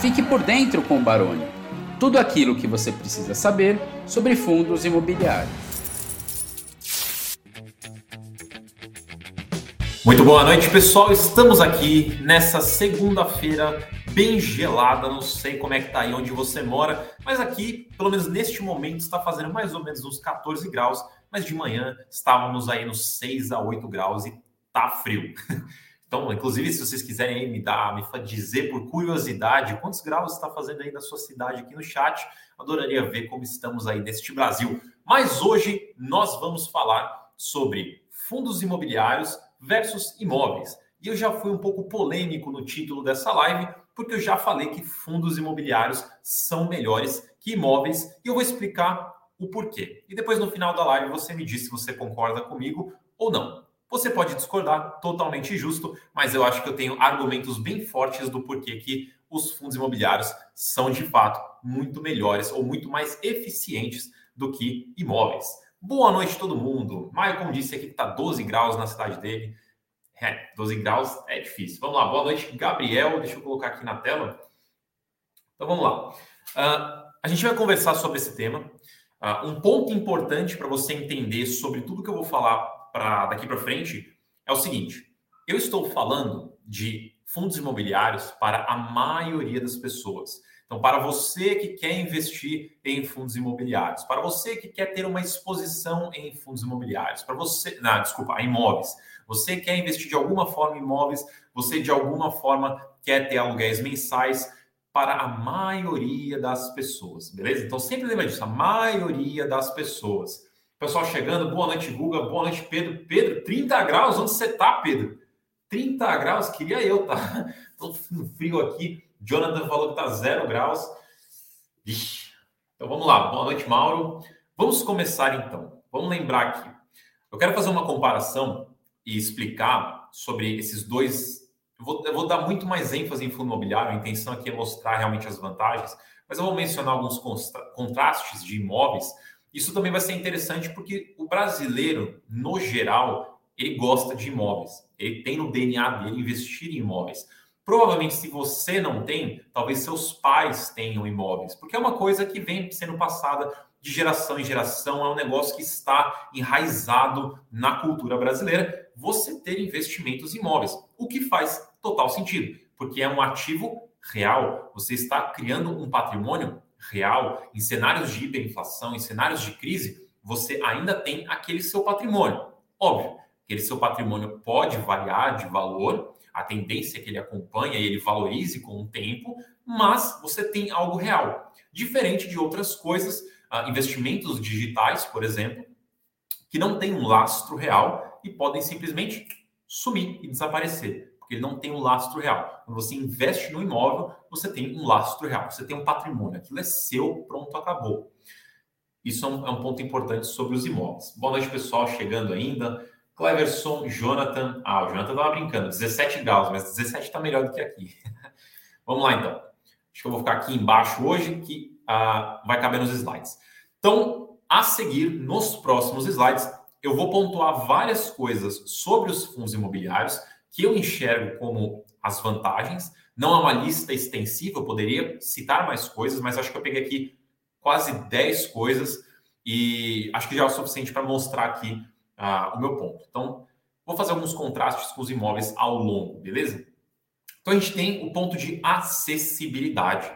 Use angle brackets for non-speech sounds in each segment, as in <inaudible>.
Fique por dentro com o Baroni. Tudo aquilo que você precisa saber sobre fundos imobiliários. Muito boa noite, pessoal. Estamos aqui nessa segunda-feira bem gelada. Não sei como é que tá aí onde você mora, mas aqui, pelo menos neste momento, está fazendo mais ou menos uns 14 graus. Mas de manhã estávamos aí nos 6 a 8 graus e tá frio. <laughs> Então, inclusive, se vocês quiserem me dar, me dizer por curiosidade quantos graus está fazendo aí na sua cidade aqui no chat, adoraria ver como estamos aí neste Brasil. Mas hoje nós vamos falar sobre fundos imobiliários versus imóveis. E eu já fui um pouco polêmico no título dessa live, porque eu já falei que fundos imobiliários são melhores que imóveis e eu vou explicar o porquê. E depois no final da live você me diz se você concorda comigo ou não. Você pode discordar, totalmente justo, mas eu acho que eu tenho argumentos bem fortes do porquê que os fundos imobiliários são de fato muito melhores ou muito mais eficientes do que imóveis. Boa noite todo mundo. Maicon disse aqui que está 12 graus na cidade dele. É, 12 graus é difícil. Vamos lá, boa noite, Gabriel. Deixa eu colocar aqui na tela. Então vamos lá. Uh, a gente vai conversar sobre esse tema. Uh, um ponto importante para você entender sobre tudo que eu vou falar para daqui para frente é o seguinte: eu estou falando de fundos imobiliários para a maioria das pessoas. Então, para você que quer investir em fundos imobiliários, para você que quer ter uma exposição em fundos imobiliários, para você, não, desculpa, imóveis, você quer investir de alguma forma em imóveis, você de alguma forma quer ter aluguéis mensais para a maioria das pessoas, beleza? Então, sempre lembra disso, a maioria das pessoas. Pessoal chegando, boa noite, Guga, boa noite, Pedro. Pedro, 30 graus, onde você tá, Pedro? 30 graus, queria eu, tá? <laughs> Tô frio aqui. Jonathan falou que tá zero graus. Ixi. Então vamos lá, boa noite, Mauro. Vamos começar então. Vamos lembrar aqui. Eu quero fazer uma comparação e explicar sobre esses dois. Eu vou, eu vou dar muito mais ênfase em fundo imobiliário, a intenção aqui é mostrar realmente as vantagens, mas eu vou mencionar alguns contrastes de imóveis isso também vai ser interessante porque o brasileiro, no geral, ele gosta de imóveis. Ele tem no DNA dele investir em imóveis. Provavelmente, se você não tem, talvez seus pais tenham imóveis, porque é uma coisa que vem sendo passada de geração em geração, é um negócio que está enraizado na cultura brasileira. Você ter investimentos imóveis, o que faz total sentido, porque é um ativo real. Você está criando um patrimônio real, em cenários de hiperinflação, em cenários de crise, você ainda tem aquele seu patrimônio. Óbvio, aquele seu patrimônio pode variar de valor, a tendência é que ele acompanhe e ele valorize com o tempo, mas você tem algo real. Diferente de outras coisas, uh, investimentos digitais, por exemplo, que não têm um lastro real e podem simplesmente sumir e desaparecer porque ele não tem um lastro real. Quando você investe no imóvel, você tem um lastro real, você tem um patrimônio, aquilo é seu, pronto, acabou. Isso é um, é um ponto importante sobre os imóveis. Boa noite, pessoal, chegando ainda. Cleverson, Jonathan. Ah, o Jonathan estava brincando, 17 graus, mas 17 está melhor do que aqui. <laughs> Vamos lá, então. Acho que eu vou ficar aqui embaixo hoje, que ah, vai caber nos slides. Então, a seguir, nos próximos slides, eu vou pontuar várias coisas sobre os fundos imobiliários que eu enxergo como as vantagens. Não é uma lista extensiva, eu poderia citar mais coisas, mas acho que eu peguei aqui quase 10 coisas e acho que já é o suficiente para mostrar aqui uh, o meu ponto. Então, vou fazer alguns contrastes com os imóveis ao longo, beleza? Então, a gente tem o ponto de acessibilidade.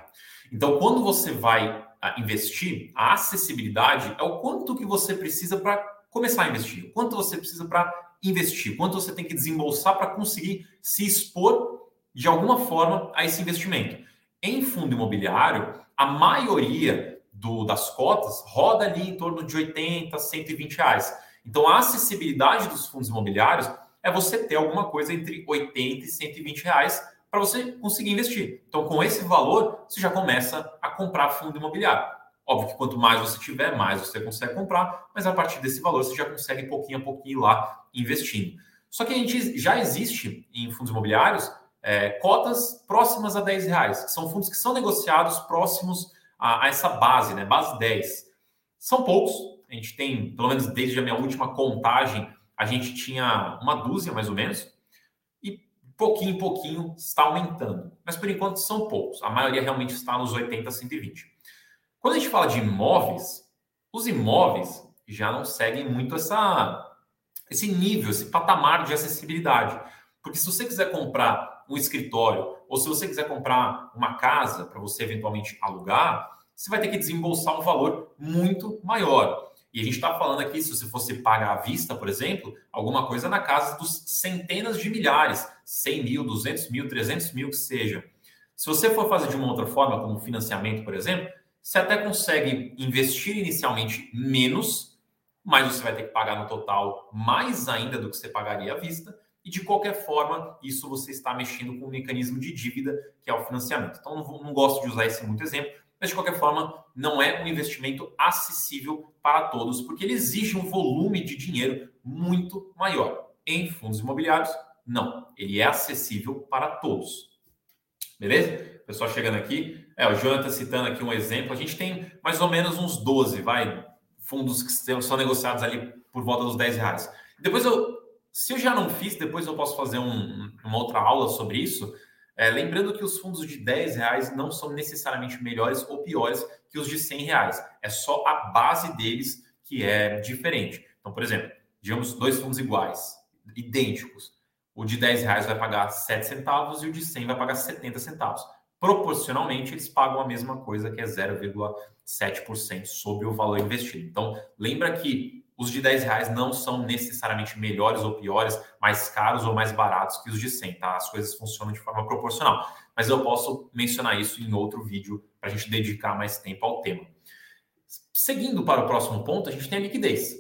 Então, quando você vai uh, investir, a acessibilidade é o quanto que você precisa para começar a investir, o quanto você precisa para investir, quanto você tem que desembolsar para conseguir se expor de alguma forma a esse investimento. Em fundo imobiliário, a maioria do, das cotas roda ali em torno de 80, 120 reais. Então, a acessibilidade dos fundos imobiliários é você ter alguma coisa entre 80 e 120 reais para você conseguir investir. Então, com esse valor, você já começa a comprar fundo imobiliário. Óbvio que quanto mais você tiver, mais você consegue comprar, mas a partir desse valor você já consegue pouquinho a pouquinho lá investindo. Só que a gente já existe em fundos imobiliários é, cotas próximas a 10 reais, que são fundos que são negociados próximos a, a, essa base, né? Base 10. São poucos, a gente tem, pelo menos desde a minha última contagem, a gente tinha uma dúzia mais ou menos. E pouquinho em pouquinho está aumentando. Mas por enquanto são poucos. A maioria realmente está nos 80, 120. Quando a gente fala de imóveis, os imóveis já não seguem muito essa, esse nível, esse patamar de acessibilidade. Porque se você quiser comprar um escritório ou se você quiser comprar uma casa para você eventualmente alugar, você vai ter que desembolsar um valor muito maior. E a gente está falando aqui, se você fosse pagar à vista, por exemplo, alguma coisa na casa dos centenas de milhares, 100 mil, 200 mil, 300 mil, que seja. Se você for fazer de uma outra forma, como financiamento, por exemplo, você até consegue investir inicialmente menos, mas você vai ter que pagar no total mais ainda do que você pagaria à vista. E de qualquer forma, isso você está mexendo com um mecanismo de dívida, que é o financiamento. Então, não, não gosto de usar esse muito exemplo, mas de qualquer forma, não é um investimento acessível para todos, porque ele exige um volume de dinheiro muito maior. Em fundos imobiliários, não. Ele é acessível para todos. Beleza? Pessoal chegando aqui. É, o Jonathan citando aqui um exemplo. A gente tem mais ou menos uns 12, vai, fundos que são negociados ali por volta dos 10 reais. Depois eu, se eu já não fiz, depois eu posso fazer um, uma outra aula sobre isso é, lembrando que os fundos de 10 reais não são necessariamente melhores ou piores que os de 100 reais. É só a base deles que é diferente. Então, por exemplo, digamos dois fundos iguais, idênticos. O de 10 reais vai pagar 7 centavos e o de 100 vai pagar 70 centavos. Proporcionalmente, eles pagam a mesma coisa, que é 0,7% sobre o valor investido. Então, lembra que os de 10 reais não são necessariamente melhores ou piores, mais caros ou mais baratos que os de 100, tá? As coisas funcionam de forma proporcional. Mas eu posso mencionar isso em outro vídeo para a gente dedicar mais tempo ao tema. Seguindo para o próximo ponto, a gente tem a liquidez.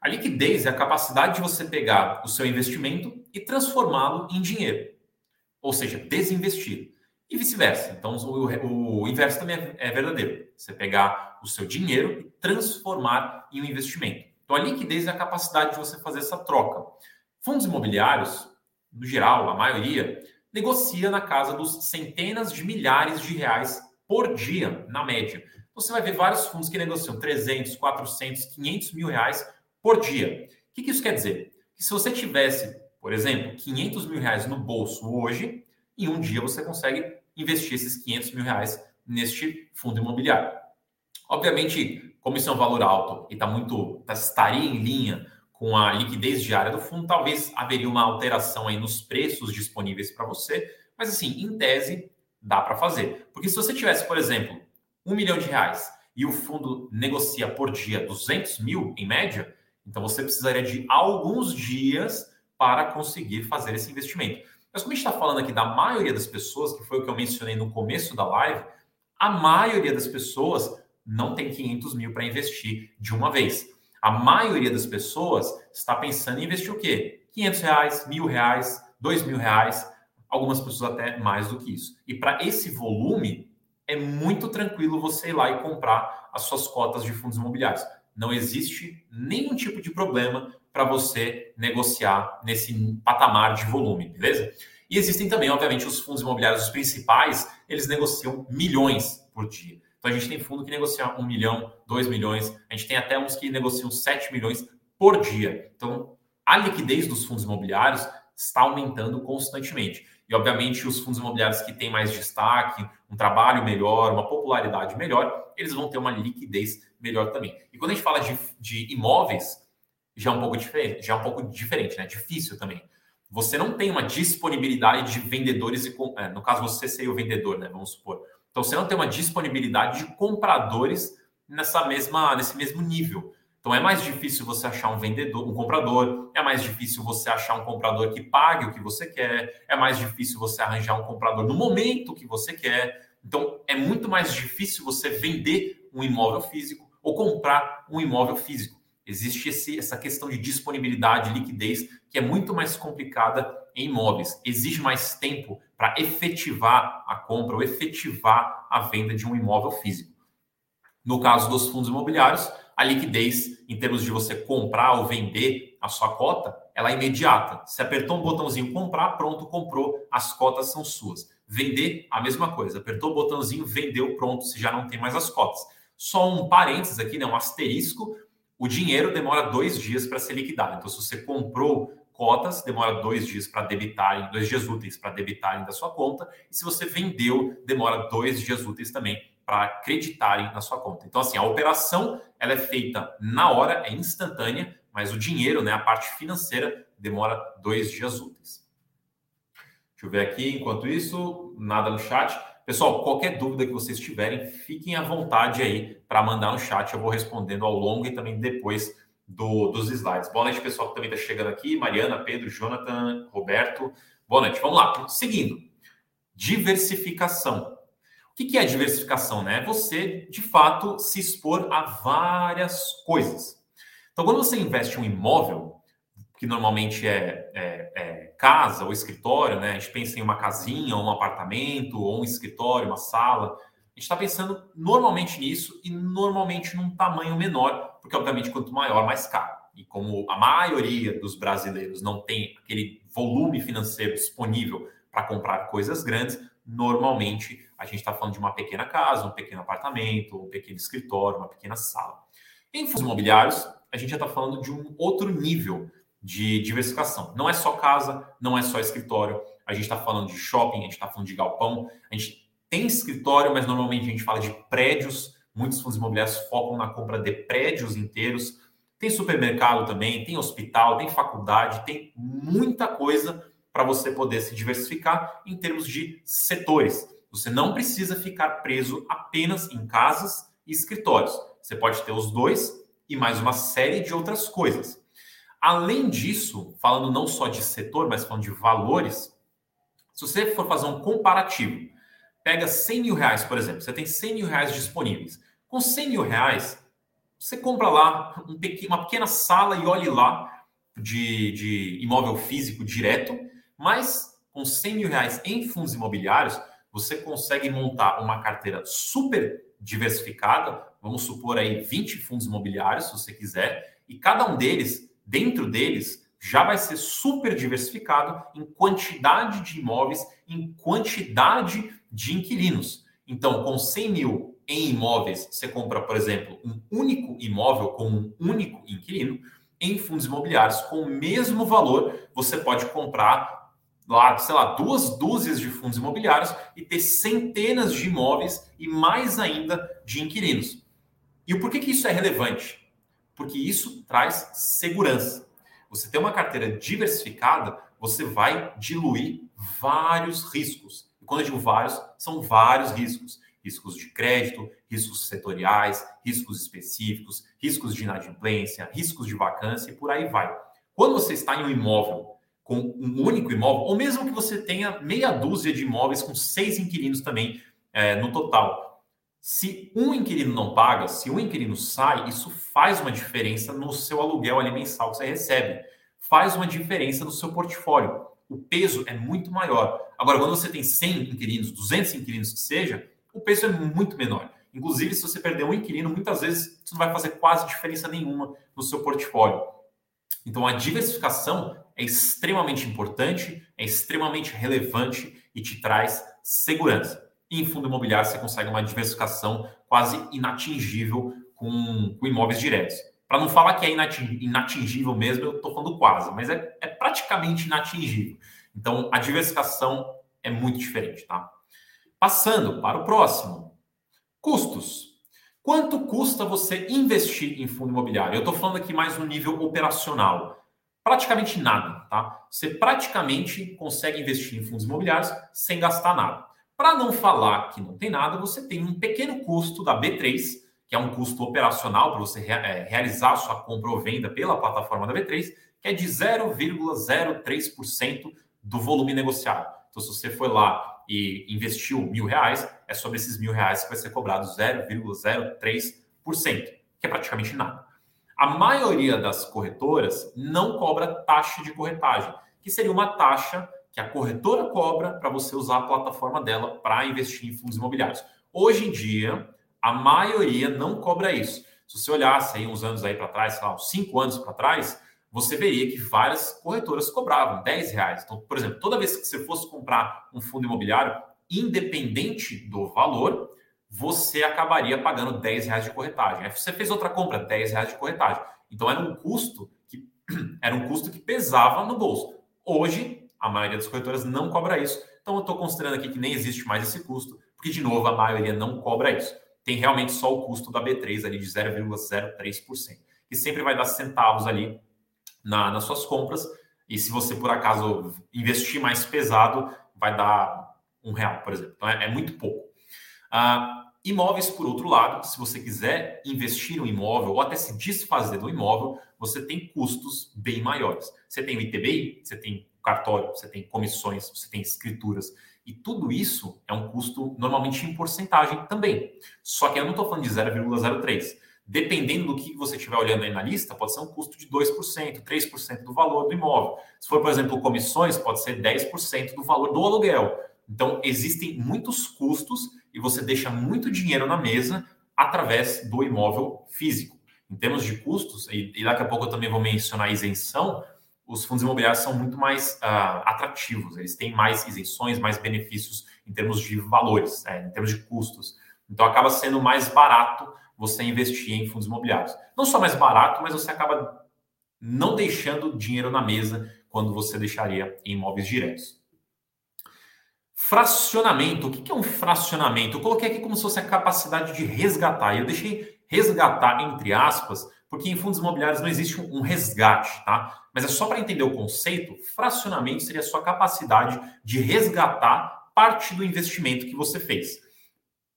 A liquidez é a capacidade de você pegar o seu investimento e transformá-lo em dinheiro, ou seja, desinvestir. E vice-versa. Então, o, o, inverso também é, é verdadeiro. Você pegar o seu dinheiro e transformar em um investimento. Então, a liquidez é a capacidade de você fazer essa troca. Fundos imobiliários, no geral, a maioria, negocia na casa dos centenas de milhares de reais por dia, na média. Você vai ver vários fundos que negociam 300, 400, 500 mil reais por dia. O que, isso quer dizer? Que se você tivesse, por exemplo, 500 mil reais no bolso hoje, em um dia você consegue investir esses 500 mil reais neste fundo imobiliário. Obviamente, como isso é um valor alto e está muito tá, estaria em linha com a liquidez diária do fundo, talvez haveria uma alteração aí nos preços disponíveis para você, mas assim, em tese, dá para fazer. Porque se você tivesse, por exemplo, um milhão de reais e o fundo negocia por dia 200 mil em média, então você precisaria de alguns dias para conseguir fazer esse investimento. Mas como a gente está falando aqui da maioria das pessoas, que foi o que eu mencionei no começo da live, a maioria das pessoas não tem 500 mil para investir de uma vez. A maioria das pessoas está pensando em investir o quê? 500 reais, mil reais, dois mil reais, algumas pessoas até mais do que isso. E para esse volume, é muito tranquilo você ir lá e comprar as suas cotas de fundos imobiliários. Não existe nenhum tipo de problema para você negociar nesse patamar de volume, beleza? E existem também, obviamente, os fundos imobiliários os principais, eles negociam milhões por dia. Então a gente tem fundo que negocia um milhão, dois milhões, a gente tem até uns que negociam 7 milhões por dia. Então a liquidez dos fundos imobiliários está aumentando constantemente. E, obviamente, os fundos imobiliários que têm mais destaque, um trabalho melhor, uma popularidade melhor, eles vão ter uma liquidez melhor também. E quando a gente fala de, de imóveis, já é um pouco diferente, já é um pouco diferente, né? Difícil também. Você não tem uma disponibilidade de vendedores e, é, no caso, você ser o vendedor, né? Vamos supor. Então você não tem uma disponibilidade de compradores nessa mesma, nesse mesmo nível. Então é mais difícil você achar um vendedor, um comprador, é mais difícil você achar um comprador que pague o que você quer, é mais difícil você arranjar um comprador no momento que você quer. Então é muito mais difícil você vender um imóvel físico ou comprar um imóvel físico. Existe esse, essa questão de disponibilidade, liquidez, que é muito mais complicada em imóveis. Exige mais tempo para efetivar a compra ou efetivar a venda de um imóvel físico. No caso dos fundos imobiliários, a liquidez, em termos de você comprar ou vender a sua cota, ela é imediata. Se apertou um botãozinho comprar, pronto, comprou, as cotas são suas. Vender, a mesma coisa. Apertou o botãozinho, vendeu, pronto, se já não tem mais as cotas. Só um parênteses aqui, né, um asterisco. O dinheiro demora dois dias para ser liquidado. Então, se você comprou cotas, demora dois dias para debitarem, dois dias úteis para debitarem da sua conta. E se você vendeu, demora dois dias úteis também para acreditarem na sua conta. Então, assim, a operação ela é feita na hora, é instantânea, mas o dinheiro, né, a parte financeira, demora dois dias úteis. Deixa eu ver aqui, enquanto isso, nada no chat. Pessoal, qualquer dúvida que vocês tiverem, fiquem à vontade aí para mandar no chat. Eu vou respondendo ao longo e também depois do, dos slides. Boa noite, pessoal que também está chegando aqui. Mariana, Pedro, Jonathan, Roberto. Boa noite. Vamos lá. Seguindo. Diversificação. O que é diversificação? Né? É você, de fato, se expor a várias coisas. Então, quando você investe em um imóvel, que normalmente é, é, é, casa ou escritório, né? A gente pensa em uma casinha, um apartamento, ou um escritório, uma sala. A gente está pensando normalmente nisso e normalmente num tamanho menor, porque obviamente quanto maior, mais caro. E como a maioria dos brasileiros não tem aquele volume financeiro disponível para comprar coisas grandes, normalmente a gente está falando de uma pequena casa, um pequeno apartamento, um pequeno escritório, uma pequena sala. Em fundos imobiliários, a gente já está falando de um outro nível de diversificação. Não é só casa, não é só escritório. A gente está falando de shopping, a gente está falando de galpão. A gente tem escritório, mas normalmente a gente fala de prédios. Muitos fundos imobiliários focam na compra de prédios inteiros. Tem supermercado também, tem hospital, tem faculdade, tem muita coisa para você poder se diversificar em termos de setores. Você não precisa ficar preso apenas em casas e escritórios. Você pode ter os dois e mais uma série de outras coisas. Além disso, falando não só de setor, mas falando de valores, se você for fazer um comparativo, pega 100 mil reais, por exemplo, você tem 100 mil reais disponíveis. Com 100 mil reais, você compra lá um pequeno, uma pequena sala e olhe lá de, de imóvel físico direto, mas com 100 mil reais em fundos imobiliários, você consegue montar uma carteira super diversificada, vamos supor aí 20 fundos imobiliários, se você quiser, e cada um deles dentro deles já vai ser super diversificado em quantidade de imóveis, em quantidade de inquilinos. Então, com 100 mil em imóveis, você compra, por exemplo, um único imóvel com um único inquilino. Em fundos imobiliários, com o mesmo valor, você pode comprar lá, sei lá, duas dúzias de fundos imobiliários e ter centenas de imóveis e mais ainda de inquilinos. E o porquê que isso é relevante? Porque isso traz segurança. Você tem uma carteira diversificada, você vai diluir vários riscos. E quando eu digo vários, são vários riscos. Riscos de crédito, riscos setoriais, riscos específicos, riscos de inadimplência, riscos de vacância e por aí vai. Quando você está em um imóvel com um único imóvel, ou mesmo que você tenha meia dúzia de imóveis com seis inquilinos também é, no total, se um inquilino não paga, se um inquilino sai, isso faz uma diferença no seu aluguel ali mensal que você recebe. Faz uma diferença no seu portfólio. O peso é muito maior. Agora, quando você tem 100 inquilinos, 200 inquilinos que seja, o peso é muito menor. Inclusive, se você perder um inquilino, muitas vezes isso não vai fazer quase diferença nenhuma no seu portfólio. Então, a diversificação é extremamente importante, é extremamente relevante e te traz segurança. E em fundo imobiliário você consegue uma diversificação quase inatingível com, com imóveis diretos. Para não falar que é inatingível mesmo, eu estou falando quase, mas é, é praticamente inatingível. Então, a diversificação é muito diferente, tá? Passando para o próximo. Custos. Quanto custa você investir em fundo imobiliário? Eu estou falando aqui mais no nível operacional. Praticamente nada, tá? Você praticamente consegue investir em fundos imobiliários sem gastar nada. Para não falar que não tem nada, você tem um pequeno custo da B3, que é um custo operacional para você é, realizar sua compra ou venda pela plataforma da B3, que é de 0,03% do volume negociado. Então, se você foi lá e investiu mil reais, é sobre esses mil reais que vai ser cobrado 0,03%, que é praticamente nada. A maioria das corretoras não cobra taxa de corretagem, que seria uma taxa que a corretora cobra para você usar a plataforma dela para investir em fundos imobiliários. Hoje em dia, a maioria não cobra isso. Se você olhasse aí uns anos aí para trás, sei lá, uns cinco anos para trás, você veria que várias corretoras cobravam 10 reais. Então, por exemplo, toda vez que você fosse comprar um fundo imobiliário, independente do valor, você acabaria pagando 10 reais de corretagem. Aí você fez outra compra, 10 reais de corretagem. Então era um custo que <clears throat> Era um custo que pesava no bolso. Hoje, a maioria das corretoras não cobra isso. Então, eu estou considerando aqui que nem existe mais esse custo, porque, de novo, a maioria não cobra isso. Tem realmente só o custo da B3 ali de 0,03%, que sempre vai dar centavos ali na, nas suas compras. E se você, por acaso, investir mais pesado, vai dar um real, por exemplo. Então, é, é muito pouco. Ah, imóveis, por outro lado, se você quiser investir um imóvel ou até se desfazer do imóvel, você tem custos bem maiores. Você tem o ITBI, você tem cartório, você tem comissões, você tem escrituras. E tudo isso é um custo normalmente em porcentagem também. Só que eu não estou falando de 0,03. Dependendo do que você estiver olhando aí na lista, pode ser um custo de 2%, 3% do valor do imóvel. Se for, por exemplo, comissões, pode ser 10% do valor do aluguel. Então, existem muitos custos e você deixa muito dinheiro na mesa através do imóvel físico. Em termos de custos, e, daqui a pouco eu também vou mencionar a isenção, os fundos imobiliários são muito mais uh, atrativos, eles têm mais isenções, mais benefícios em termos de valores, né, em termos de custos. Então acaba sendo mais barato você investir em fundos imobiliários. Não só mais barato, mas você acaba não deixando dinheiro na mesa quando você deixaria em imóveis diretos. Fracionamento. O que é um fracionamento? Eu coloquei aqui como se fosse a capacidade de resgatar. E eu deixei resgatar entre aspas, porque em fundos imobiliários não existe um resgate, tá? Mas é só para entender o conceito, fracionamento seria a sua capacidade de resgatar parte do investimento que você fez.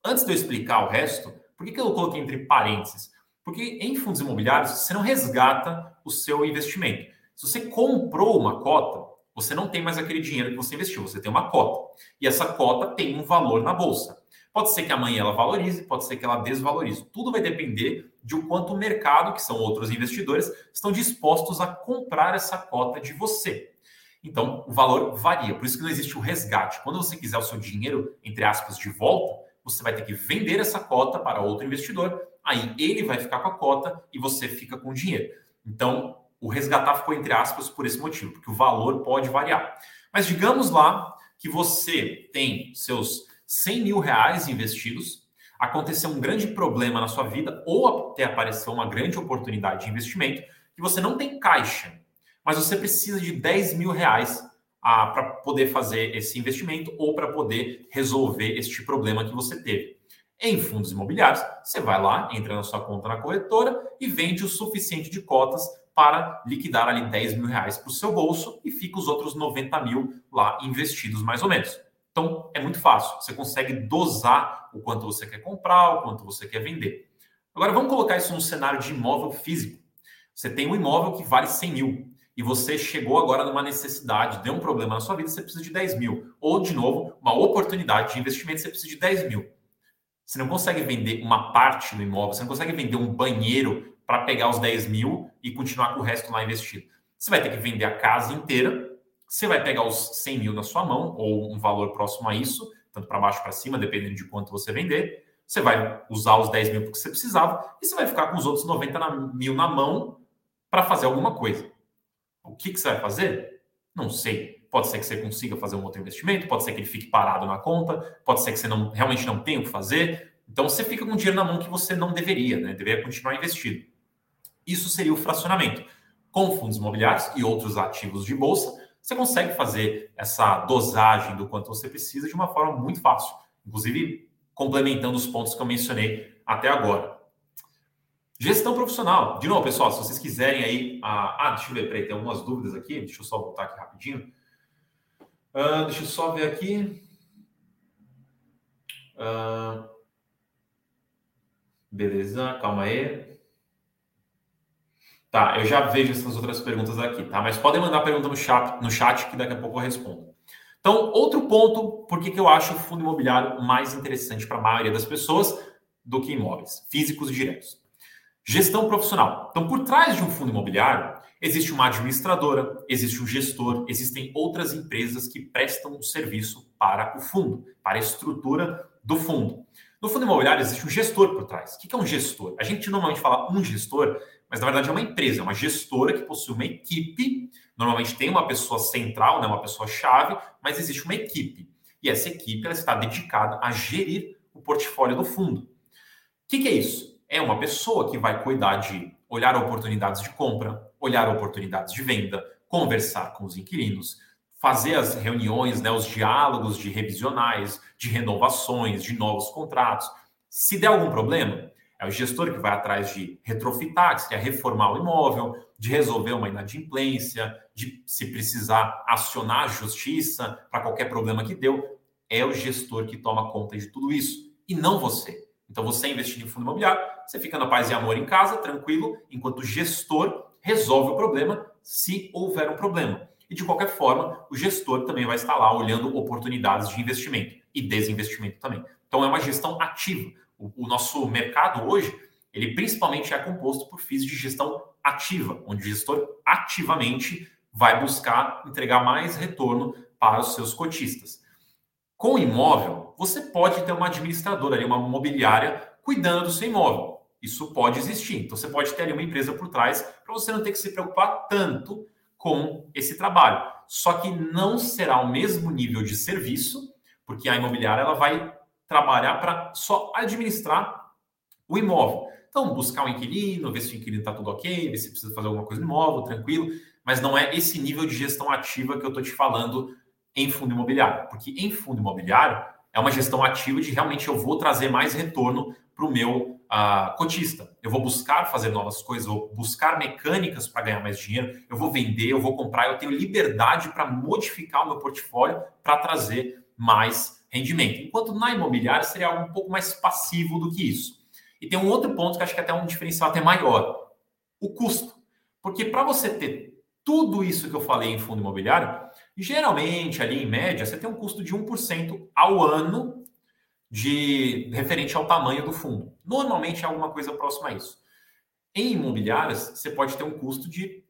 Antes de eu explicar o resto, por que, que eu coloquei entre parênteses? Porque em fundos imobiliários você não resgata o seu investimento. Se você comprou uma cota, você não tem mais aquele dinheiro que você investiu, você tem uma cota. E essa cota tem um valor na bolsa. Pode ser que amanhã ela valorize, pode ser que ela desvalorize. Tudo vai depender de o quanto o mercado, que são outros investidores, estão dispostos a comprar essa cota de você. Então, o valor varia. Por isso que não existe o resgate. Quando você quiser o seu dinheiro, entre aspas, de volta, você vai ter que vender essa cota para outro investidor. Aí ele vai ficar com a cota e você fica com o dinheiro. Então, o resgatar ficou entre aspas por esse motivo, porque o valor pode variar. Mas digamos lá que você tem seus 100 mil reais investidos, aconteceu um grande problema na sua vida ou até apareceu uma grande oportunidade de investimento que você não tem caixa, mas você precisa de 10 mil reais ah, para poder fazer esse investimento ou para poder resolver este problema que você teve. Em fundos imobiliários, você vai lá, entra na sua conta na corretora e vende o suficiente de cotas para liquidar ali 10 mil reais para o seu bolso e fica os outros 90 mil lá investidos mais ou menos. Então, é muito fácil. Você consegue dosar o quanto você quer comprar, o quanto você quer vender. Agora, vamos colocar isso num cenário de imóvel físico. Você tem um imóvel que vale 100 mil e você chegou agora numa necessidade, deu um problema na sua vida, você precisa de 10 mil. Ou, de novo, uma oportunidade de investimento, você precisa de 10 mil. Você não consegue vender uma parte do imóvel, você não consegue vender um banheiro para pegar os 10 mil e continuar com o resto lá investido. Você vai ter que vender a casa inteira você vai pegar os 100 mil na sua mão, ou um valor próximo a isso, tanto para baixo para cima, dependendo de quanto você vender. Você vai usar os 10 mil porque você precisava, e você vai ficar com os outros 90 mil na mão para fazer alguma coisa. O que, que você vai fazer? Não sei. Pode ser que você consiga fazer um outro investimento, pode ser que ele fique parado na conta, pode ser que você não, realmente não tenha o que fazer. Então você fica com dinheiro na mão que você não deveria, né? Deveria continuar investido. Isso seria o fracionamento. Com fundos imobiliários e outros ativos de bolsa, você consegue fazer essa dosagem do quanto você precisa de uma forma muito fácil, inclusive complementando os pontos que eu mencionei até agora. Gestão profissional. De novo, pessoal, se vocês quiserem aí. Ah, ah deixa eu ver, peraí, tem algumas dúvidas aqui. Deixa eu só voltar aqui rapidinho. Uh, deixa eu só ver aqui. Uh, beleza, calma aí. Tá, eu já vejo essas outras perguntas aqui, tá? Mas podem mandar pergunta no chat, no chat que daqui a pouco eu respondo. Então, outro ponto, por que eu acho o fundo imobiliário mais interessante para a maioria das pessoas do que imóveis, físicos e diretos. Gestão profissional. Então, por trás de um fundo imobiliário, existe uma administradora, existe um gestor, existem outras empresas que prestam um serviço para o fundo, para a estrutura do fundo. No fundo imobiliário existe um gestor por trás. O que é um gestor? A gente normalmente fala um gestor, mas na verdade é uma empresa, é uma gestora que possui uma equipe. Normalmente tem uma pessoa central, né, uma pessoa chave, mas existe uma equipe. E essa equipe ela está dedicada a gerir o portfólio do fundo. O que, que é isso? É uma pessoa que vai cuidar de olhar oportunidades de compra, olhar oportunidades de venda, conversar com os inquilinos, fazer as reuniões, né, os diálogos de revisionais, de renovações, de novos contratos. Se der algum problema, é o gestor que vai atrás de retrofitar, que é reformar o imóvel, de resolver uma inadimplência, de se precisar acionar a justiça para qualquer problema que deu. É o gestor que toma conta de tudo isso e não você. Então, você investindo em fundo imobiliário, você fica na paz e amor em casa, tranquilo, enquanto o gestor resolve o problema se houver um problema. E de qualquer forma, o gestor também vai estar lá olhando oportunidades de investimento e desinvestimento também. Então, é uma gestão ativa. O, o nosso mercado hoje, ele principalmente é composto por FIIs de gestão ativa, onde o gestor ativamente vai buscar entregar mais retorno para os seus cotistas. Com o imóvel, você pode ter uma administradora uma mobiliária, cuidando do seu imóvel. Isso pode existir. Então, você pode ter ali uma empresa por trás para você não ter que se preocupar tanto com esse trabalho. Só que não será o mesmo nível de serviço, porque a imobiliária ela vai trabalhar para só administrar o imóvel. Então, buscar um inquilino, ver se o inquilino está tudo ok, ver se precisa fazer alguma coisa no imóvel, tranquilo. Mas não é esse nível de gestão ativa que eu estou te falando em fundo imobiliário. Porque em fundo imobiliário é uma gestão ativa de realmente eu vou trazer mais retorno para o meu uh, cotista. Eu vou buscar fazer novas coisas, vou buscar mecânicas para ganhar mais dinheiro, eu vou vender, eu vou comprar, eu tenho liberdade para modificar o meu portfólio para trazer mais rendimento. Enquanto na imobiliária seria algo um pouco mais passivo do que isso. E tem um outro ponto que acho que é até um diferencial até maior: o custo. Porque para você ter tudo isso que eu falei em fundo imobiliário, geralmente ali em média você tem um custo de 1% ao ano de referente ao tamanho do fundo. Normalmente é alguma coisa próxima a isso. Em imobiliárias, você pode ter um custo de,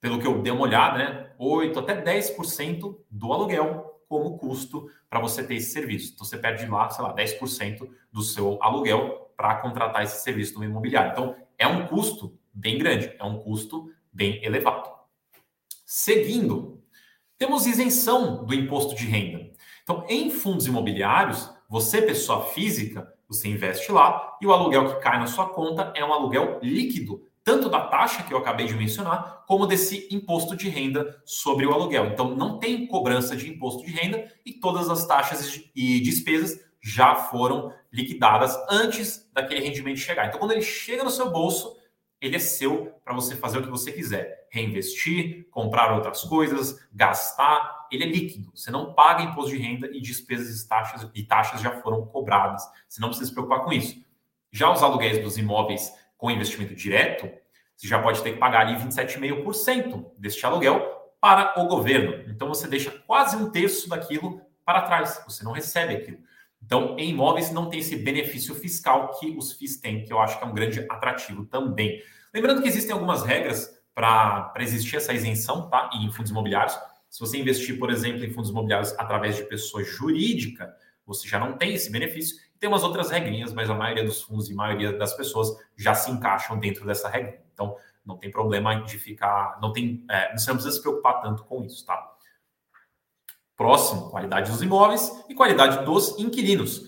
pelo que eu dei uma olhada, né, 8 até 10% do aluguel como custo para você ter esse serviço. Então você perde lá, sei lá, 10% do seu aluguel para contratar esse serviço no imobiliário. Então é um custo bem grande, é um custo bem elevado. Seguindo, temos isenção do imposto de renda. Então, em fundos imobiliários, você, pessoa física, você investe lá e o aluguel que cai na sua conta é um aluguel líquido tanto da taxa que eu acabei de mencionar, como desse imposto de renda sobre o aluguel. Então, não tem cobrança de imposto de renda e todas as taxas e despesas já foram liquidadas antes daquele rendimento chegar. Então, quando ele chega no seu bolso, ele é seu para você fazer o que você quiser. Reinvestir, comprar outras coisas, gastar. Ele é líquido. Você não paga imposto de renda e despesas e taxas, e taxas já foram cobradas. Você não precisa se preocupar com isso. Já os aluguéis dos imóveis com investimento direto, você já pode ter que pagar ali 27,5% deste aluguel para o governo. Então você deixa quase um terço daquilo para trás, você não recebe aquilo. Então, em imóveis não tem esse benefício fiscal que os FIIs têm, que eu acho que é um grande atrativo também. Lembrando que existem algumas regras para existir essa isenção tá? em fundos imobiliários. Se você investir, por exemplo, em fundos imobiliários através de pessoa jurídica, você já não tem esse benefício. Tem umas outras regrinhas, mas a maioria dos fundos e a maioria das pessoas já se encaixam dentro dessa regra. Então, não tem problema de ficar. Não tem. É, você não precisa se preocupar tanto com isso, tá? Próximo, qualidade dos imóveis e qualidade dos inquilinos.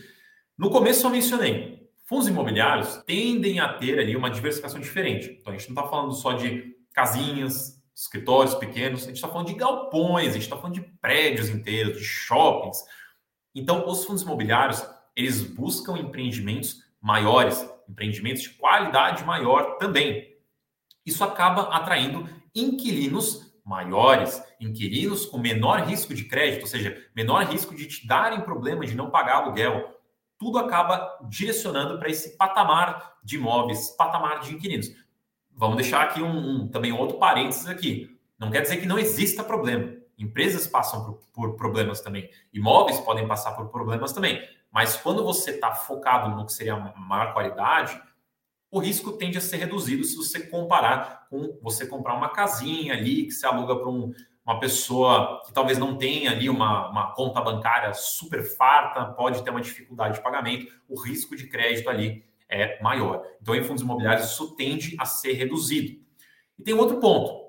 No começo eu mencionei, fundos imobiliários tendem a ter ali uma diversificação diferente. Então, a gente não está falando só de casinhas, escritórios pequenos, a gente está falando de galpões, a gente está falando de prédios inteiros, de shoppings. Então, os fundos imobiliários eles buscam empreendimentos maiores, empreendimentos de qualidade maior também. Isso acaba atraindo inquilinos maiores, inquilinos com menor risco de crédito, ou seja, menor risco de te darem problema de não pagar aluguel. Tudo acaba direcionando para esse patamar de imóveis, patamar de inquilinos. Vamos deixar aqui um, um, também outro parênteses aqui. Não quer dizer que não exista problema. Empresas passam por, por problemas também. Imóveis podem passar por problemas também. Mas quando você está focado no que seria maior qualidade, o risco tende a ser reduzido se você comparar com você comprar uma casinha ali que se aluga para um, uma pessoa que talvez não tenha ali uma, uma, conta bancária super farta, pode ter uma dificuldade de pagamento, o risco de crédito ali é maior. Então, em fundos imobiliários, isso tende a ser reduzido. E tem outro ponto.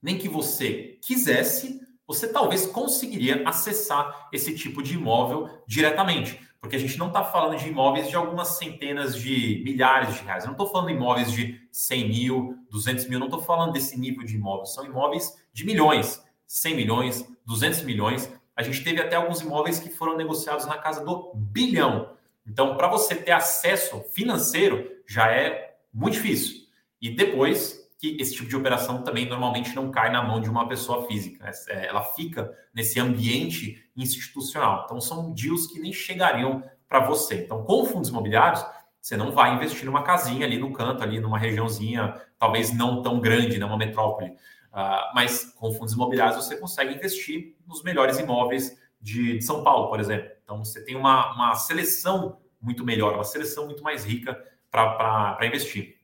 Nem que você quisesse, você talvez conseguiria acessar esse tipo de imóvel diretamente. porque a gente não está falando de imóveis de algumas centenas de milhares de reais. Eu não estou falando de imóveis de 100 mil, 200 mil, não estou falando desse nível de imóveis. São imóveis de milhões, 100 milhões, 200 milhões. A gente teve até alguns imóveis que foram negociados na casa do bilhão. Então, para você ter acesso financeiro, já é muito difícil. E depois que esse tipo de operação também normalmente não cai na mão de uma pessoa física. Né? É, ela fica nesse ambiente institucional. Então, são deals que nem chegariam para você. Então, com fundos imobiliários, você não vai investir numa casinha ali no canto, ali numa regiãozinha, talvez não tão grande, numa né? metrópole. Uh, mas com fundos imobiliários você consegue investir nos melhores imóveis de, de São Paulo, por exemplo. Então, você tem uma, uma seleção muito melhor, uma seleção muito mais rica para investir.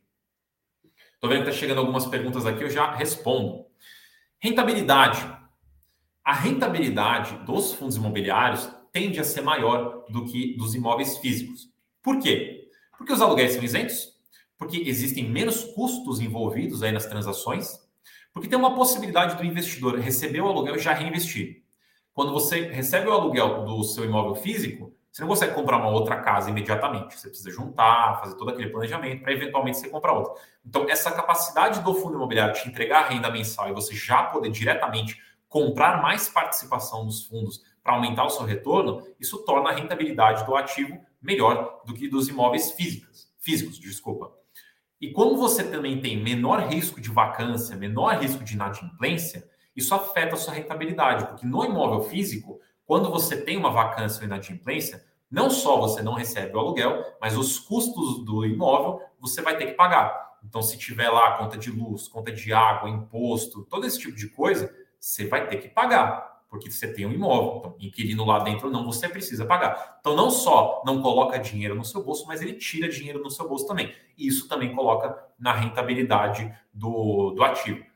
Estou vendo que está chegando algumas perguntas aqui, eu já respondo. Rentabilidade. A rentabilidade dos fundos imobiliários tende a ser maior do que dos imóveis físicos. Por quê? Porque os aluguéis são isentos, porque existem menos custos envolvidos aí nas transações, porque tem uma possibilidade do investidor receber o aluguel e já reinvestir. Quando você recebe o aluguel do seu imóvel físico, você não consegue comprar uma outra casa imediatamente. Você precisa juntar, fazer todo aquele planejamento para eventualmente você comprar outra. Então, essa capacidade do fundo imobiliário te entregar a renda mensal e você já poder diretamente comprar mais participação nos fundos para aumentar o seu retorno, isso torna a rentabilidade do ativo melhor do que dos imóveis físicos, físicos, desculpa. E como você também tem menor risco de vacância, menor risco de inadimplência, isso afeta a sua rentabilidade, porque no imóvel físico quando você tem uma vacância ou inadimplência, não só você não recebe o aluguel, mas os custos do imóvel você vai ter que pagar. Então, se tiver lá conta de luz, conta de água, imposto, todo esse tipo de coisa, você vai ter que pagar, porque você tem um imóvel. Então, inquilino lá dentro não, você precisa pagar. Então, não só não coloca dinheiro no seu bolso, mas ele tira dinheiro no seu bolso também. E isso também coloca na rentabilidade do, do ativo.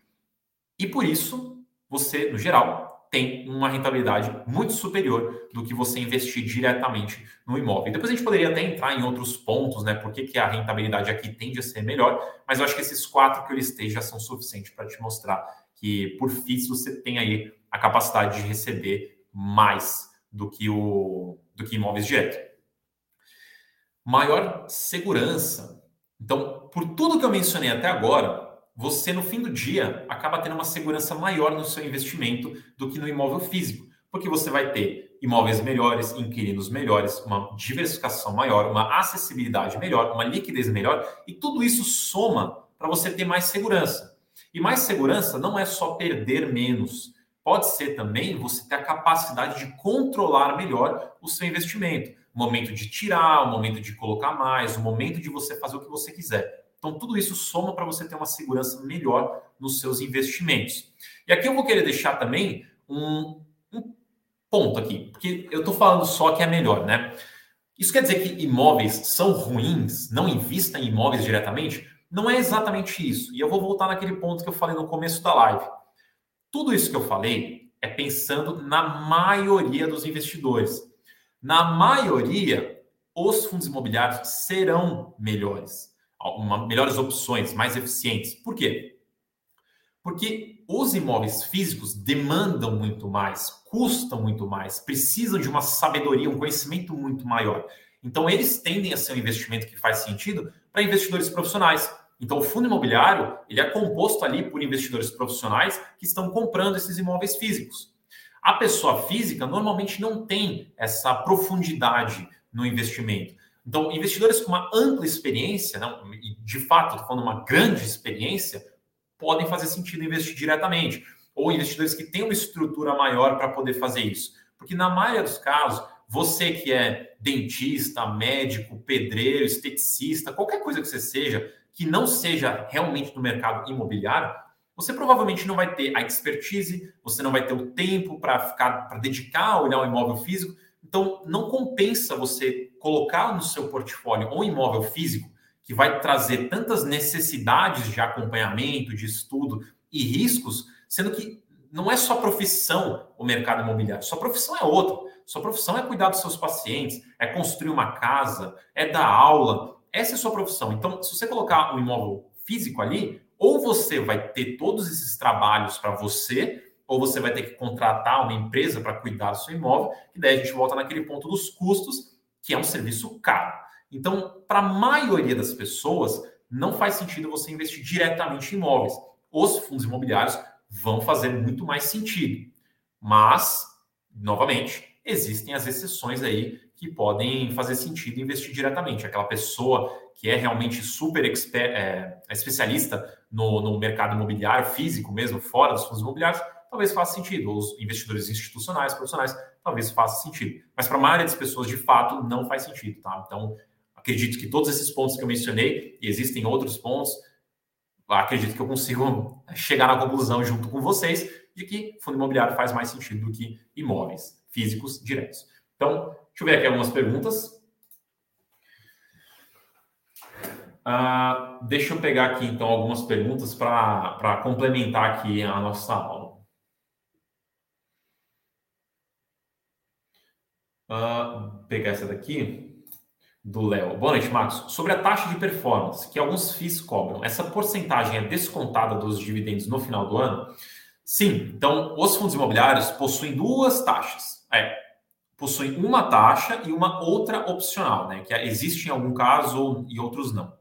E por isso, você, no geral, tem uma rentabilidade muito superior do que você investir diretamente no imóvel. Depois a gente poderia até entrar em outros pontos, né? Por que, que a rentabilidade aqui tende a ser melhor, mas eu acho que esses quatro que eu listei já são suficientes para te mostrar que, por FIIs, você tem aí a capacidade de receber mais do que, o, do que imóveis direto. Maior segurança. Então, por tudo que eu mencionei até agora, você no fim do dia acaba tendo uma segurança maior no seu investimento do que no imóvel físico, porque você vai ter imóveis melhores, inquilinos melhores, uma diversificação maior, uma acessibilidade melhor, uma liquidez melhor, e tudo isso soma para você ter mais segurança. E mais segurança não é só perder menos, pode ser também você ter a capacidade de controlar melhor o seu investimento. O momento de tirar, o momento de colocar mais, o momento de você fazer o que você quiser. Então, tudo isso soma para você ter uma segurança melhor nos seus investimentos. E aqui eu vou querer deixar também um, um ponto aqui, porque eu estou falando só que é melhor, né? Isso quer dizer que imóveis são ruins, não invista em imóveis diretamente? Não é exatamente isso. E eu vou voltar naquele ponto que eu falei no começo da live. Tudo isso que eu falei é pensando na maioria dos investidores. Na maioria, os fundos imobiliários serão melhores uma, melhores opções, mais eficientes. Por quê? Porque os imóveis físicos demandam muito mais, custam muito mais, precisam de uma sabedoria, um conhecimento muito maior. Então, eles tendem a ser um investimento que faz sentido para investidores profissionais. Então, o fundo imobiliário ele é composto ali por investidores profissionais que estão comprando esses imóveis físicos. A pessoa física normalmente não tem essa profundidade no investimento. Então, investidores com uma ampla experiência, de fato, estou falando uma grande experiência, podem fazer sentido investir diretamente. Ou investidores que têm uma estrutura maior para poder fazer isso. Porque na maioria dos casos, você que é dentista, médico, pedreiro, esteticista, qualquer coisa que você seja, que não seja realmente no mercado imobiliário, você provavelmente não vai ter a expertise, você não vai ter o tempo para ficar para dedicar a olhar o imóvel físico. Então, não compensa você colocar no seu portfólio um imóvel físico que vai trazer tantas necessidades de acompanhamento, de estudo e riscos, sendo que não é só profissão o mercado imobiliário, sua profissão é outra. Sua profissão é cuidar dos seus pacientes, é construir uma casa, é dar aula. Essa é sua profissão. Então, se você colocar um imóvel físico ali, ou você vai ter todos esses trabalhos para você, ou você vai ter que contratar uma empresa para cuidar do seu imóvel, e daí a gente volta naquele ponto dos custos que é um serviço caro. Então, para a maioria das pessoas, não faz sentido você investir diretamente em imóveis. Os fundos imobiliários vão fazer muito mais sentido. Mas, novamente, existem as exceções aí que podem fazer sentido investir diretamente. Aquela pessoa que é realmente super expert, é, é, especialista no, no mercado imobiliário físico mesmo, fora dos fundos imobiliários, talvez faça sentido. Os investidores institucionais, profissionais, talvez faça sentido. Mas para a maioria das pessoas, de fato, não faz sentido. Tá? Então, acredito que todos esses pontos que eu mencionei, e existem outros pontos, acredito que eu consigo chegar na conclusão junto com vocês de que fundo imobiliário faz mais sentido do que imóveis físicos diretos. Então, deixa eu ver aqui algumas perguntas. Uh, deixa eu pegar aqui então algumas perguntas para complementar aqui a nossa aula. Uh, pegar essa daqui do Léo. Boa noite, Marcos. Sobre a taxa de performance que alguns FIIs cobram, essa porcentagem é descontada dos dividendos no final do ano? Sim. Então, os fundos imobiliários possuem duas taxas. É, possuem uma taxa e uma outra opcional, né? Que existe em algum caso e outros não.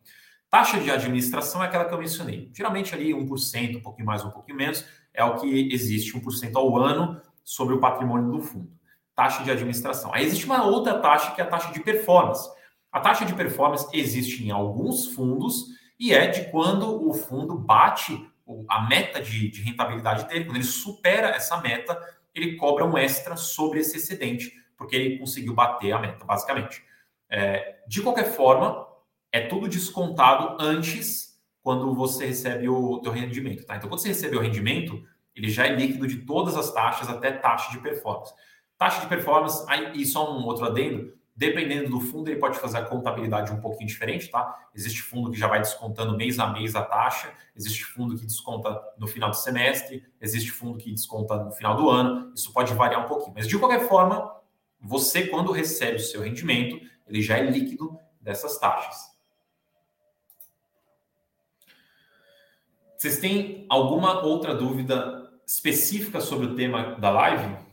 Taxa de administração é aquela que eu mencionei. Geralmente ali 1%, um pouquinho mais, um pouquinho menos, é o que existe 1% ao ano sobre o patrimônio do fundo. Taxa de administração. Aí existe uma outra taxa que é a taxa de performance. A taxa de performance existe em alguns fundos e é de quando o fundo bate a meta de, de rentabilidade dele, quando ele supera essa meta, ele cobra um extra sobre esse excedente, porque ele conseguiu bater a meta, basicamente. É, de qualquer forma, é tudo descontado antes quando você recebe o teu rendimento, tá? Então, quando você recebe o rendimento, ele já é líquido de todas as taxas até taxa de performance. Taxa de performance, e só um outro adendo, dependendo do fundo, ele pode fazer a contabilidade um pouquinho diferente, tá? Existe fundo que já vai descontando mês a mês a taxa, existe fundo que desconta no final do semestre, existe fundo que desconta no final do ano, isso pode variar um pouquinho. Mas, de qualquer forma, você, quando recebe o seu rendimento, ele já é líquido dessas taxas. Vocês têm alguma outra dúvida específica sobre o tema da live?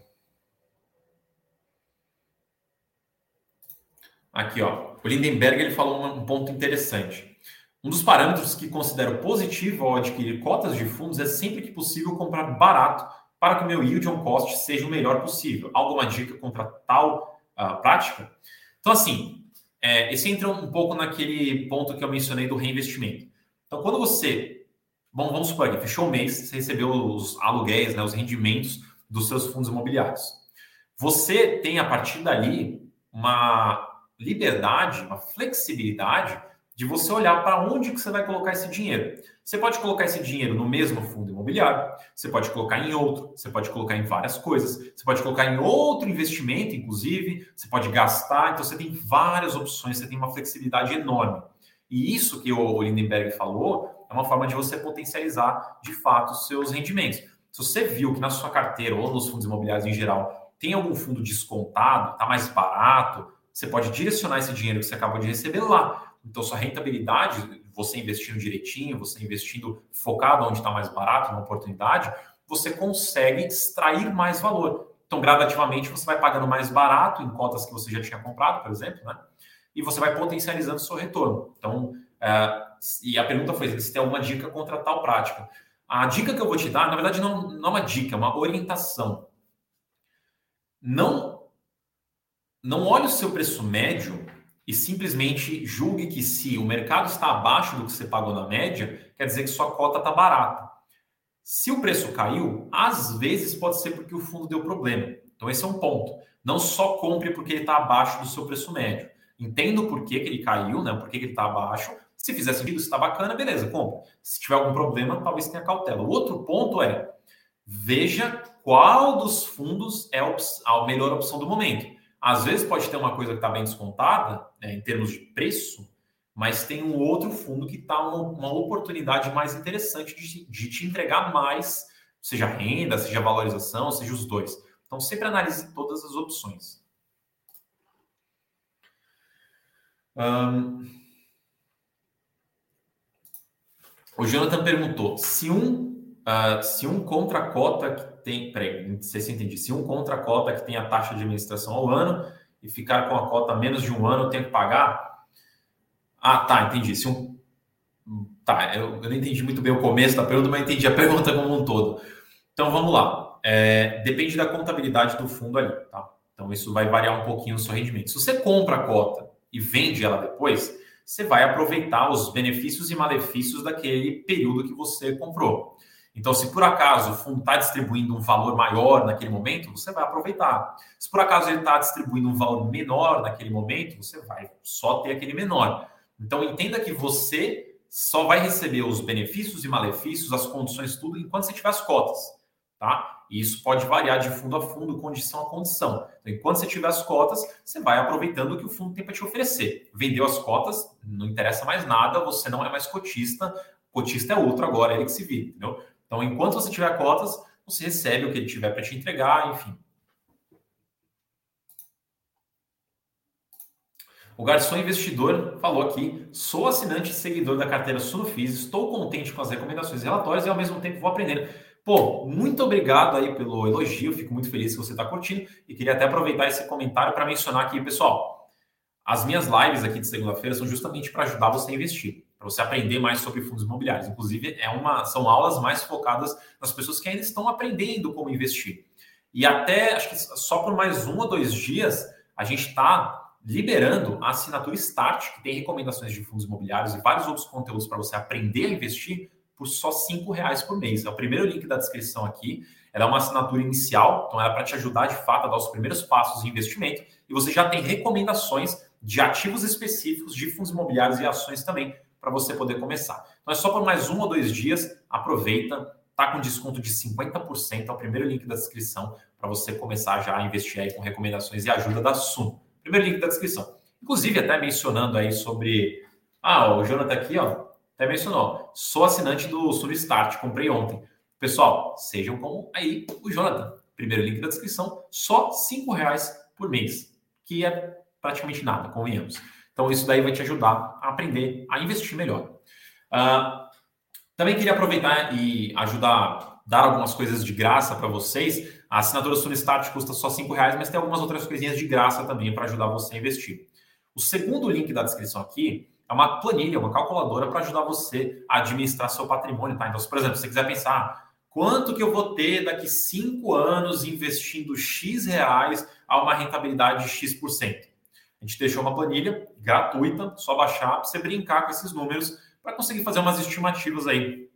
Aqui, ó. O Lindenberg ele falou um ponto interessante. Um dos parâmetros que considero positivo ao adquirir cotas de fundos é sempre que possível comprar barato para que o meu yield on cost seja o melhor possível. Alguma dica contra tal uh, prática? Então, assim, é, esse entra um pouco naquele ponto que eu mencionei do reinvestimento. Então, quando você Bom, vamos supor que fechou o mês, você recebeu os aluguéis, né, os rendimentos dos seus fundos imobiliários. Você tem, a partir dali, uma liberdade, uma flexibilidade de você olhar para onde que você vai colocar esse dinheiro. Você pode colocar esse dinheiro no mesmo fundo imobiliário, você pode colocar em outro, você pode colocar em várias coisas, você pode colocar em outro investimento, inclusive, você pode gastar, então você tem várias opções, você tem uma flexibilidade enorme. E isso que o Lindenberg falou é uma forma de você potencializar de fato os seus rendimentos. Se você viu que na sua carteira ou nos fundos imobiliários em geral tem algum fundo descontado, está mais barato, você pode direcionar esse dinheiro que você acabou de receber lá. Então, sua rentabilidade, você investindo direitinho, você investindo focado onde está mais barato, na oportunidade, você consegue extrair mais valor. Então, gradativamente, você vai pagando mais barato em cotas que você já tinha comprado, por exemplo, né? E você vai potencializando o seu retorno. Então, é, e a pergunta foi se tem alguma dica contra tal prática. A dica que eu vou te dar, na verdade, não, não é uma dica, é uma orientação. Não, não olhe o seu preço médio e simplesmente julgue que se o mercado está abaixo do que você pagou na média, quer dizer que sua cota está barata. Se o preço caiu, às vezes pode ser porque o fundo deu problema. Então, esse é um ponto. Não só compre porque ele está abaixo do seu preço médio. Entenda o porquê que ele caiu, né? Por que ele está abaixo, se fizer sentido, se está bacana, beleza, compra. Se tiver algum problema, talvez tenha cautela. O outro ponto é veja qual dos fundos é a melhor opção do momento. Às vezes pode ter uma coisa que está bem descontada, né, em termos de preço, mas tem um outro fundo que está uma, uma, oportunidade mais interessante de, de te entregar mais, seja renda, seja valorização, seja os dois. Então, sempre analise todas as opções. Um, O Jonathan perguntou se um, uh, se um contra cota que tem. Peraí, não sei se entendi. Se um contra cota que tem a taxa de administração ao ano e ficar com a cota menos de um ano, eu tenho que pagar? Ah, tá, entendi. Se um... Tá, eu, eu não entendi muito bem o começo da pergunta, mas entendi a <laughs> pergunta como um todo. Então vamos lá. É, depende da contabilidade do fundo ali, tá? Então isso vai variar um pouquinho no seu rendimento. Se você compra a cota e vende ela depois, você vai aproveitar os benefícios e malefícios daquele período que você comprou. Então, se por acaso o fundo está distribuindo um valor maior naquele momento, você vai aproveitar. Se por acaso ele está distribuindo um valor menor naquele momento, você vai só ter aquele menor. Então, entenda que você só vai receber os benefícios e malefícios, as condições, tudo, enquanto você tiver as cotas. Tá? E isso pode variar de fundo a fundo, condição a condição. Então, enquanto você tiver as cotas, você vai aproveitando o que o fundo tem para te oferecer. Vendeu as cotas, não interessa mais nada, você não é mais cotista, cotista é outro agora, é ele que se vira, entendeu? Então, enquanto você tiver cotas, você recebe o que ele tiver para te entregar, enfim. O garçom investidor falou aqui: sou assinante e seguidor da carteira Sunufis, estou contente com as recomendações e relatórios e ao mesmo tempo vou aprendendo. Pô, muito obrigado aí pelo elogio, fico muito feliz que você está curtindo e queria até aproveitar esse comentário para mencionar aqui, pessoal. As minhas lives aqui de segunda-feira são justamente para ajudar você a investir para você aprender mais sobre fundos imobiliários. Inclusive, é uma, são aulas mais focadas nas pessoas que ainda estão aprendendo como investir. E até, acho que só por mais um ou dois dias, a gente está liberando a assinatura Start, que tem recomendações de fundos imobiliários e vários outros conteúdos para você aprender a investir por só R$ reais por mês. É o primeiro link da descrição aqui. Ela é uma assinatura inicial, então ela é para te ajudar de fato a dar os primeiros passos em investimento. E você já tem recomendações de ativos específicos, de fundos imobiliários e ações também, para você poder começar. Então é só por mais um ou dois dias, aproveita, tá com desconto de 50%, é o primeiro link da descrição para você começar já a investir aí com recomendações e ajuda da Sum. Primeiro link da descrição. Inclusive até mencionando aí sobre ah, o Jonathan aqui, ó, até mencionou, sou assinante do Start, comprei ontem. Pessoal, sejam como aí o Jonathan. Primeiro link da descrição, só cinco reais por mês, que é praticamente nada, convenhamos. Então, isso daí vai te ajudar a aprender a investir melhor. Uh, também queria aproveitar e ajudar, dar algumas coisas de graça para vocês. A assinatura Sunstart custa só R$ reais, mas tem algumas outras coisinhas de graça também para ajudar você a investir. O segundo link da descrição aqui é uma planilha, uma calculadora para ajudar você a administrar seu patrimônio. Tá? Então, se, por exemplo, você quiser pensar quanto que eu vou ter daqui cinco anos investindo X reais a uma rentabilidade de X%. A gente deixou uma planilha gratuita, só baixar para você brincar com esses números para conseguir fazer umas estimativas aí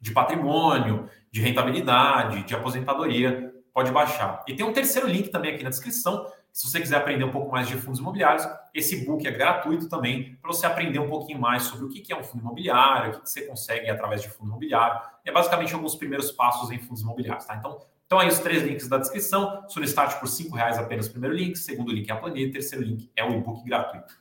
de patrimônio, de rentabilidade, de aposentadoria. Pode baixar. E tem um terceiro link também aqui na descrição. Se você quiser aprender um pouco mais de fundos imobiliários, esse book é gratuito também para você aprender um pouquinho mais sobre o que é um fundo imobiliário, o que você consegue através de fundo imobiliário. É basicamente alguns primeiros passos em fundos imobiliários. Tá? Então, então, aí os três links da descrição. Solicite por R$ reais apenas o primeiro link. Segundo link é a planilha. Terceiro link é o e-book gratuito.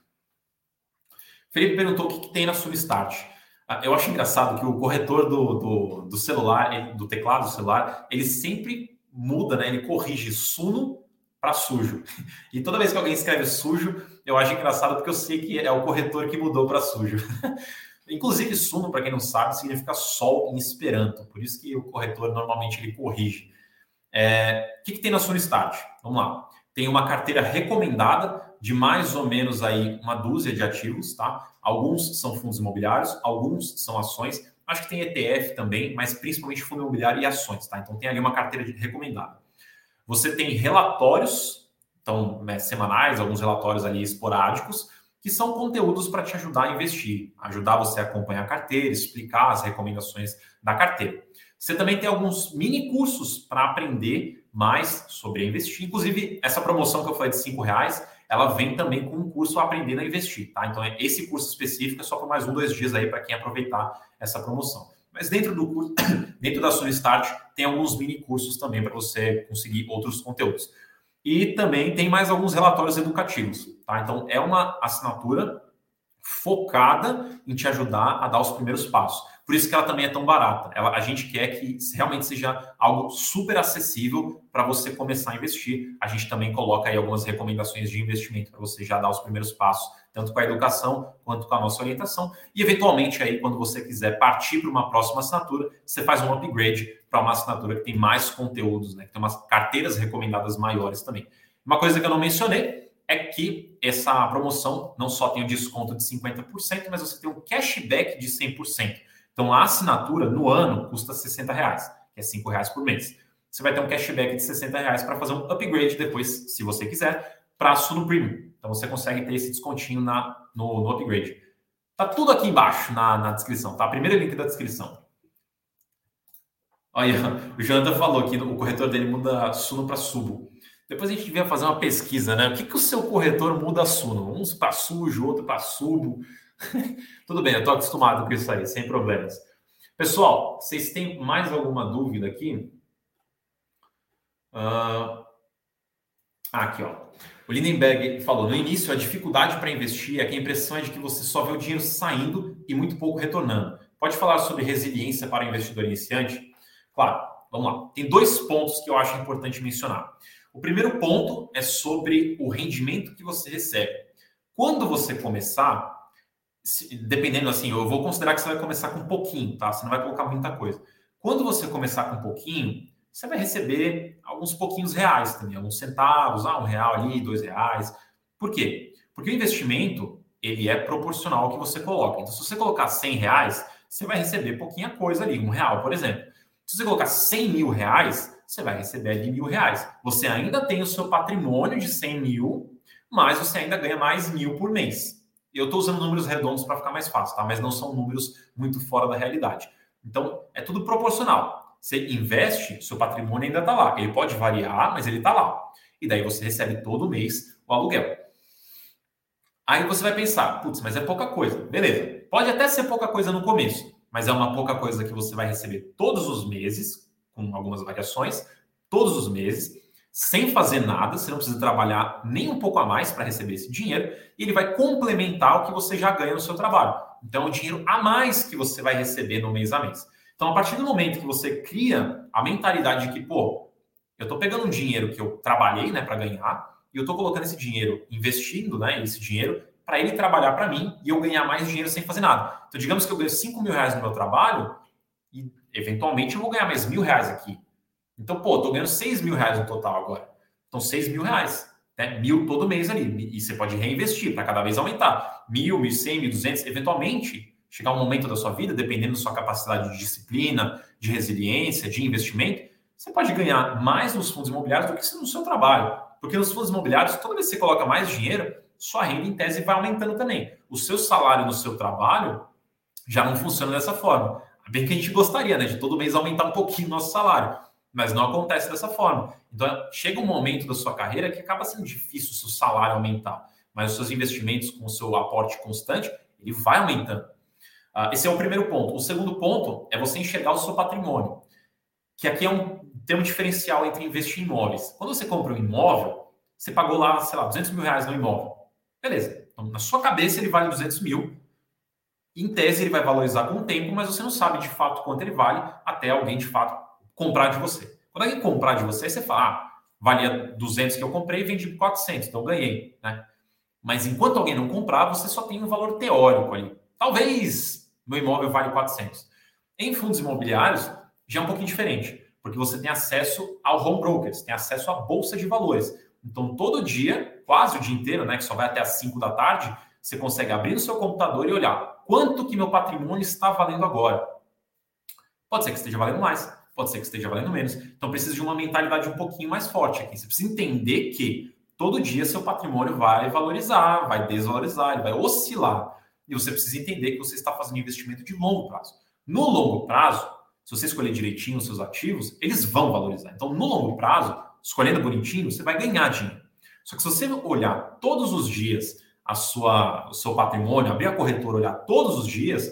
Felipe perguntou o que, que tem na Sunstart. Ah, eu acho engraçado que o corretor do, do, do celular, do teclado do celular, ele sempre muda, né? Ele corrige suno para sujo. <laughs> E toda vez que alguém escreve sujo, eu acho engraçado porque eu sei que é o corretor que mudou para sujo. <laughs> Inclusive, suno, para quem não sabe, significa sol em esperanto. Por isso que o corretor normalmente ele corrige. É, o que, que tem na Sunstart? Vamos lá. Tem uma carteira recomendada de mais ou menos aí uma dúzia de ativos, tá? Alguns são fundos imobiliários, alguns são ações. Acho que tem ETF também, mas principalmente fundo imobiliário e ações, tá? Então tem ali uma carteira recomendada. Você tem relatórios, então né, semanais, alguns relatórios ali esporádicos, que são conteúdos para te ajudar a investir, ajudar você a acompanhar a carteira, explicar as recomendações da carteira. Você também tem alguns mini cursos para aprender mais sobre investir. Inclusive, essa promoção que eu falei de cinco reais, ela vem também com um curso Aprendendo a Investir, tá? Então, esse curso específico é só por mais um, dois dias aí para quem aproveitar essa promoção. Mas dentro do curso, <coughs> dentro da sua Start, tem alguns mini cursos também para você conseguir outros conteúdos. E também tem mais alguns relatórios educativos, tá? Então, é uma assinatura focada em te ajudar a dar os primeiros passos. Por isso que ela também é tão barata. Ela, a gente quer que realmente seja algo super acessível para você começar a investir. A gente também coloca aí algumas recomendações de investimento para você já dar os primeiros passos, tanto com a educação quanto com a nossa orientação. E eventualmente aí, quando você quiser partir para uma próxima assinatura, você faz um upgrade para uma assinatura que tem mais conteúdos, né? Que tem umas carteiras recomendadas maiores também. Uma coisa que eu não mencionei é que essa promoção não só tem o desconto de 50%, mas você tem um cashback de 100%. Então, a assinatura no ano custa 60 reais, que é 5 reais por mês. Você vai ter um cashback de 60 reais para fazer um upgrade depois, se você quiser, para a Suno Premium. Então, você consegue ter esse descontinho na, no, no upgrade. Tá tudo aqui embaixo na, na descrição, tá? Primeiro link da descrição. Olha, o Jonathan falou que o corretor dele muda Suno para Subo. Depois a gente devia fazer uma pesquisa, né? O que, que o seu corretor muda Suno? Uns para sujo, outro para subo. <laughs> Tudo bem, eu estou acostumado com isso aí, sem problemas. Pessoal, vocês têm mais alguma dúvida aqui? Uh... Aqui, ó. O Lindenberg falou: no início, a dificuldade para investir é que a impressão é de que você só vê o dinheiro saindo e muito pouco retornando. Pode falar sobre resiliência para o investidor iniciante? Claro, vamos lá. Tem dois pontos que eu acho importante mencionar. O primeiro ponto é sobre o rendimento que você recebe. Quando você começar, dependendo assim, eu vou considerar que você vai começar com um pouquinho, tá? Você não vai colocar muita coisa. Quando você começar com um pouquinho, você vai receber alguns pouquinhos reais também, alguns centavos, ah, um real ali, dois reais. Por quê? Porque o investimento ele é proporcional ao que você coloca. Então, se você colocar 100 reais, você vai receber pouquinha coisa ali, um real, por exemplo. Se você colocar 100 mil reais, você vai receber ali mil reais. Você ainda tem o seu patrimônio de 100 mil, mas você ainda ganha mais mil por mês. Eu estou usando números redondos para ficar mais fácil, tá? Mas não são números muito fora da realidade. Então, é tudo proporcional. Você investe, seu patrimônio ainda está lá. Ele pode variar, mas ele está lá. E daí você recebe todo mês o aluguel. Aí você vai pensar, putz, mas é pouca coisa. Beleza. Pode até ser pouca coisa no começo mas é uma pouca coisa que você vai receber todos os meses, com algumas variações, todos os meses, sem fazer nada, você não precisa trabalhar nem um pouco a mais para receber esse dinheiro, e ele vai complementar o que você já ganha no seu trabalho. Então, é o dinheiro a mais que você vai receber no mês a mês. Então, a partir do momento que você cria a mentalidade de que, pô, eu estou pegando um dinheiro que eu trabalhei né, para ganhar, e eu estou colocando esse dinheiro, investindo né, esse dinheiro para ele trabalhar para mim e eu ganhar mais dinheiro sem fazer nada. Então, digamos que eu ganho 5 mil reais no meu trabalho e, eventualmente, eu vou ganhar mais mil reais aqui. Então, pô, estou ganhando 6 mil reais no total agora. Então, 6 mil reais. Né? Mil todo mês ali. E você pode reinvestir para cada vez aumentar. Mil, mil cem, mil duzentos. Eventualmente, chegar um momento da sua vida, dependendo da sua capacidade de disciplina, de resiliência, de investimento, você pode ganhar mais nos fundos imobiliários do que no seu trabalho. Porque nos fundos imobiliários, toda vez que você coloca mais dinheiro, sua renda em tese vai aumentando também. O seu salário no seu trabalho já não funciona dessa forma. Bem que a gente gostaria, né, de todo mês aumentar um pouquinho o nosso salário, mas não acontece dessa forma. Então, chega um momento da sua carreira que acaba sendo difícil o seu salário aumentar, mas os seus investimentos com o seu aporte constante, ele vai aumentando. Uh, esse é o primeiro ponto. O segundo ponto é você enxergar o seu patrimônio, que aqui é um termo diferencial entre investir em imóveis. Quando você compra um imóvel, você pagou lá, sei lá, 200 mil reais no imóvel. Beleza. Então, na sua cabeça ele vale 200 mil. Em tese ele vai valorizar com o tempo, mas você não sabe de fato quanto ele vale até alguém de fato comprar de você. Quando alguém comprar de você, você fala, ah, valia 200 que eu comprei e vendi por 400, então ganhei, né? Mas enquanto alguém não comprar, você só tem um valor teórico ali. Talvez meu imóvel vale 400. Em fundos imobiliários, já é um pouquinho diferente, porque você tem acesso ao home brokers, tem acesso à bolsa de valores. Então, todo dia, quase o dia inteiro, né, que só vai até as 5 da tarde, você consegue abrir o seu computador e olhar quanto que meu patrimônio está valendo agora. Pode ser que esteja valendo mais, pode ser que esteja valendo menos. Então, precisa de uma mentalidade um pouquinho mais forte aqui. Você precisa entender que todo dia seu patrimônio vai valorizar, vai desvalorizar, ele vai oscilar. E você precisa entender que você está fazendo investimento de longo prazo. No longo prazo, se você escolher direitinho os seus ativos, eles vão valorizar. Então, no longo prazo, escolhendo bonitinho, você vai ganhar dinheiro. Só que se você olhar todos os dias a sua, o seu patrimônio, abrir a corretora, olhar todos os dias,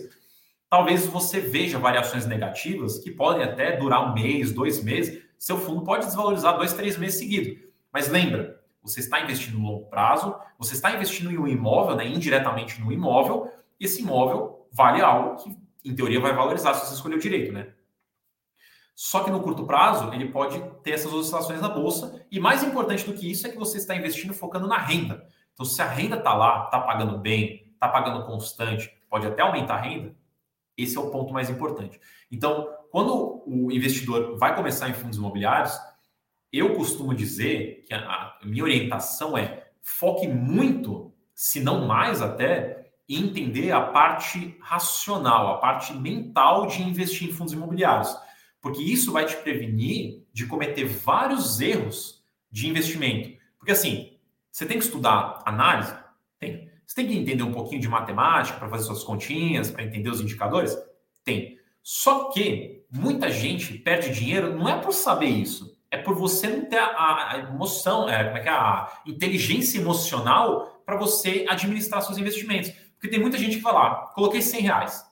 talvez você veja variações negativas que podem até durar um mês, dois meses. Seu fundo pode desvalorizar dois, três meses seguidos. Mas lembra, você está investindo no longo prazo, você está investindo em um imóvel, né, indiretamente no imóvel, e esse imóvel vale algo que, em teoria, vai valorizar se você escolher o direito, né? Só que no curto prazo, ele pode ter essas oscilações na bolsa. E mais importante do que isso é que você está investindo focando na renda. Então, se a renda está lá, está pagando bem, está pagando constante, pode até aumentar a renda, esse é o ponto mais importante. Então, quando o investidor vai começar em fundos imobiliários, eu costumo dizer que a, a minha orientação é foque muito, se não mais até, em entender a parte racional, a parte mental de investir em fundos imobiliários. Porque isso vai te prevenir de cometer vários erros de investimento. Porque assim, você tem que estudar análise? Você tem que entender um pouquinho de matemática para fazer suas continhas, para entender os indicadores? Tem. Só que muita gente perde dinheiro não é por saber isso, é por você não ter a, emoção, é, como é que é a inteligência emocional para você administrar seus investimentos. Porque tem muita gente que vai lá, coloquei 100 reais,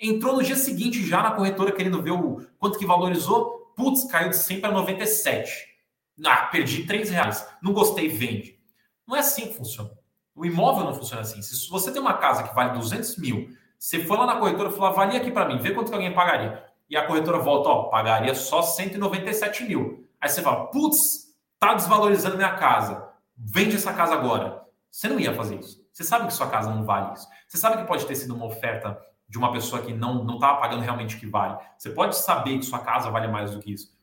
entrou no dia seguinte já na corretora querendo ver o quanto que valorizou, putz, caiu de 100 para 97. Ah, perdi 3 reais, não gostei, vende. Não é assim que funciona. O imóvel não funciona assim. Se você tem uma casa que vale 200 mil, você foi lá na corretora e falou, avalia aqui para mim, vê quanto que alguém pagaria. E a corretora volta, ó, pagaria só 197 mil. Aí você fala, putz, tá desvalorizando minha casa. Vende essa casa agora. Você não ia fazer isso. Você sabe que sua casa não vale isso. Você sabe que pode ter sido uma oferta de uma pessoa que não não estava pagando realmente o que vale. Você pode saber que sua casa vale mais do que isso.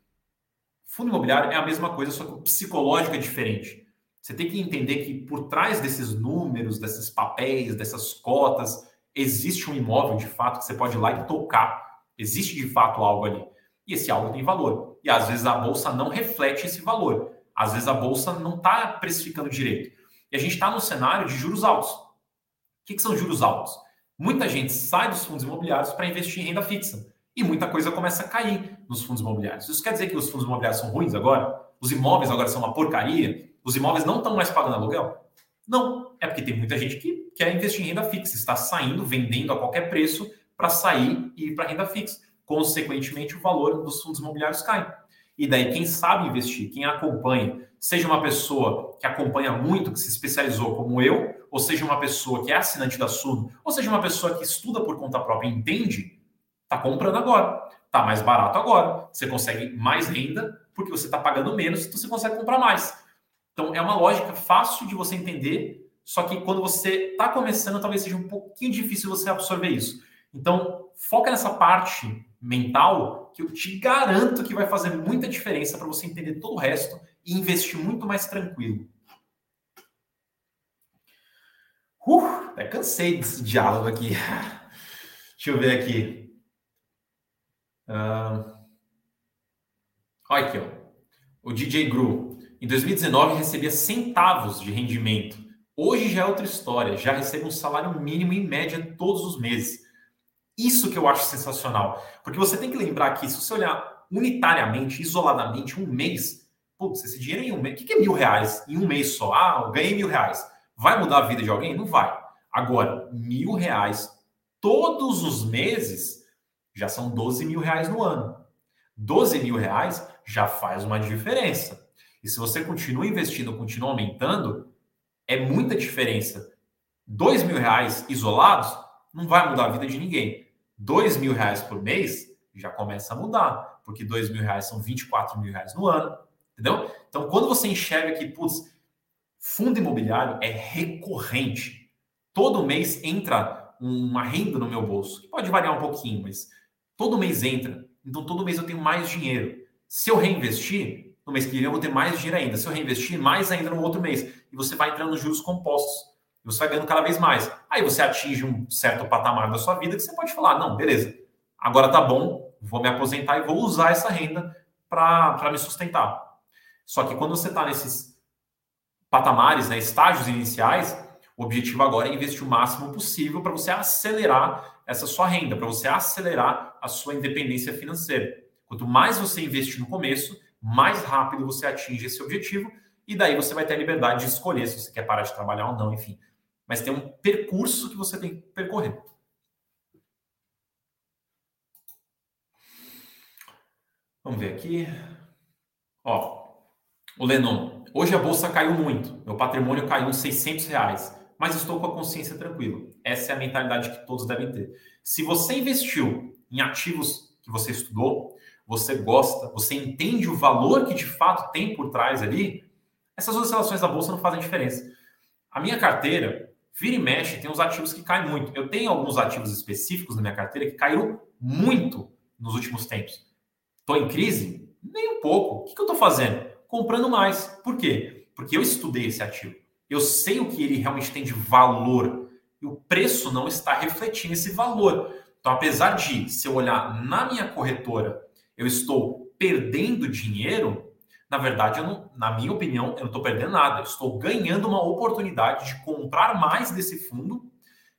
Fundo imobiliário é a mesma coisa, só que o psicológico é diferente. Você tem que entender que por trás desses números, desses papéis, dessas cotas, existe um imóvel de fato que você pode ir lá e tocar. Existe de fato algo ali. E esse algo tem valor. E às vezes a bolsa não reflete esse valor. Às vezes a bolsa não está precificando direito. E a gente está num cenário de juros altos. O que, que são juros altos? Muita gente sai dos fundos imobiliários para investir em renda fixa. E muita coisa começa a cair nos fundos imobiliários. Isso quer dizer que os fundos imobiliários são ruins agora? Os imóveis agora são uma porcaria? Os imóveis não estão mais pagando aluguel? Não. É porque tem muita gente que quer investir em renda fixa, está saindo, vendendo a qualquer preço para sair e ir para renda fixa. Consequentemente, o valor dos fundos imobiliários cai. E daí, quem sabe investir, quem acompanha, seja uma pessoa que acompanha muito, que se especializou como eu, ou seja uma pessoa que é assinante da Suno, ou seja uma pessoa que estuda por conta própria e entende, está comprando agora. Está mais barato agora. Você consegue mais renda porque você está pagando menos, então você consegue comprar mais. Então, é uma lógica fácil de você entender, só que quando você está começando, talvez seja um pouquinho difícil você absorver isso. Então, foca nessa parte mental que eu te garanto que vai fazer muita diferença para você entender todo o resto e investir muito mais tranquilo. Uh, até cansei desse diálogo aqui. <laughs> Deixa eu ver aqui. Uh... Olha aqui, ó. O DJ Gru. Em 2019 recebia centavos de rendimento. Hoje já é outra história. Já recebe um salário mínimo em média todos os meses. Isso que eu acho sensacional. Porque você tem que lembrar que, se você olhar unitariamente, isoladamente, um mês, putz, esse dinheiro em um mês. O que é mil reais em um mês só? Ah, eu ganhei mil reais. Vai mudar a vida de alguém? Não vai. Agora, mil reais todos os meses já são 12 mil reais no ano. 12 mil reais já faz uma diferença. E se você continua investindo, continua aumentando, é muita diferença. 2 mil reais isolados não vai mudar a vida de ninguém dois mil reais por mês, já começa a mudar, porque dois mil reais são 24 mil reais no ano, entendeu? Então, quando você enxerga que, putz, fundo imobiliário é recorrente, todo mês entra uma renda no meu bolso, que pode variar um pouquinho, mas todo mês entra, então todo mês eu tenho mais dinheiro. Se eu reinvestir, no mês que vem eu vou ter mais dinheiro ainda. Se eu reinvestir, mais ainda no outro mês. E você vai entrando nos juros compostos você vai ganhando cada vez mais. Aí você atinge um certo patamar da sua vida que você pode falar: não, beleza, agora tá bom, vou me aposentar e vou usar essa renda para me sustentar. Só que quando você está nesses patamares, né, estágios iniciais, o objetivo agora é investir o máximo possível para você acelerar essa sua renda, para você acelerar a sua independência financeira. Quanto mais você investir no começo, mais rápido você atinge esse objetivo e daí você vai ter a liberdade de escolher se você quer parar de trabalhar ou não, enfim mas tem um percurso que você tem que percorrer. Vamos ver aqui. Ó, o Lenon. Hoje a bolsa caiu muito. Meu patrimônio caiu uns 600 reais. Mas estou com a consciência tranquila. Essa é a mentalidade que todos devem ter. Se você investiu em ativos que você estudou, você gosta, você entende o valor que de fato tem por trás ali, essas oscilações da bolsa não fazem diferença. A minha carteira, Vira e mexe, tem uns ativos que caem muito. Eu tenho alguns ativos específicos na minha carteira que caíram muito nos últimos tempos. Estou em crise? Nem um pouco. O que, que eu estou fazendo? Comprando mais. Por quê? Porque eu estudei esse ativo. eu sei o que ele realmente tem de valor e o preço não está refletindo esse valor. Então, apesar de, se eu olhar na minha corretora, eu estou perdendo dinheiro, na verdade, não, na minha opinião, eu não estou perdendo nada. Eu estou ganhando uma oportunidade de comprar mais desse fundo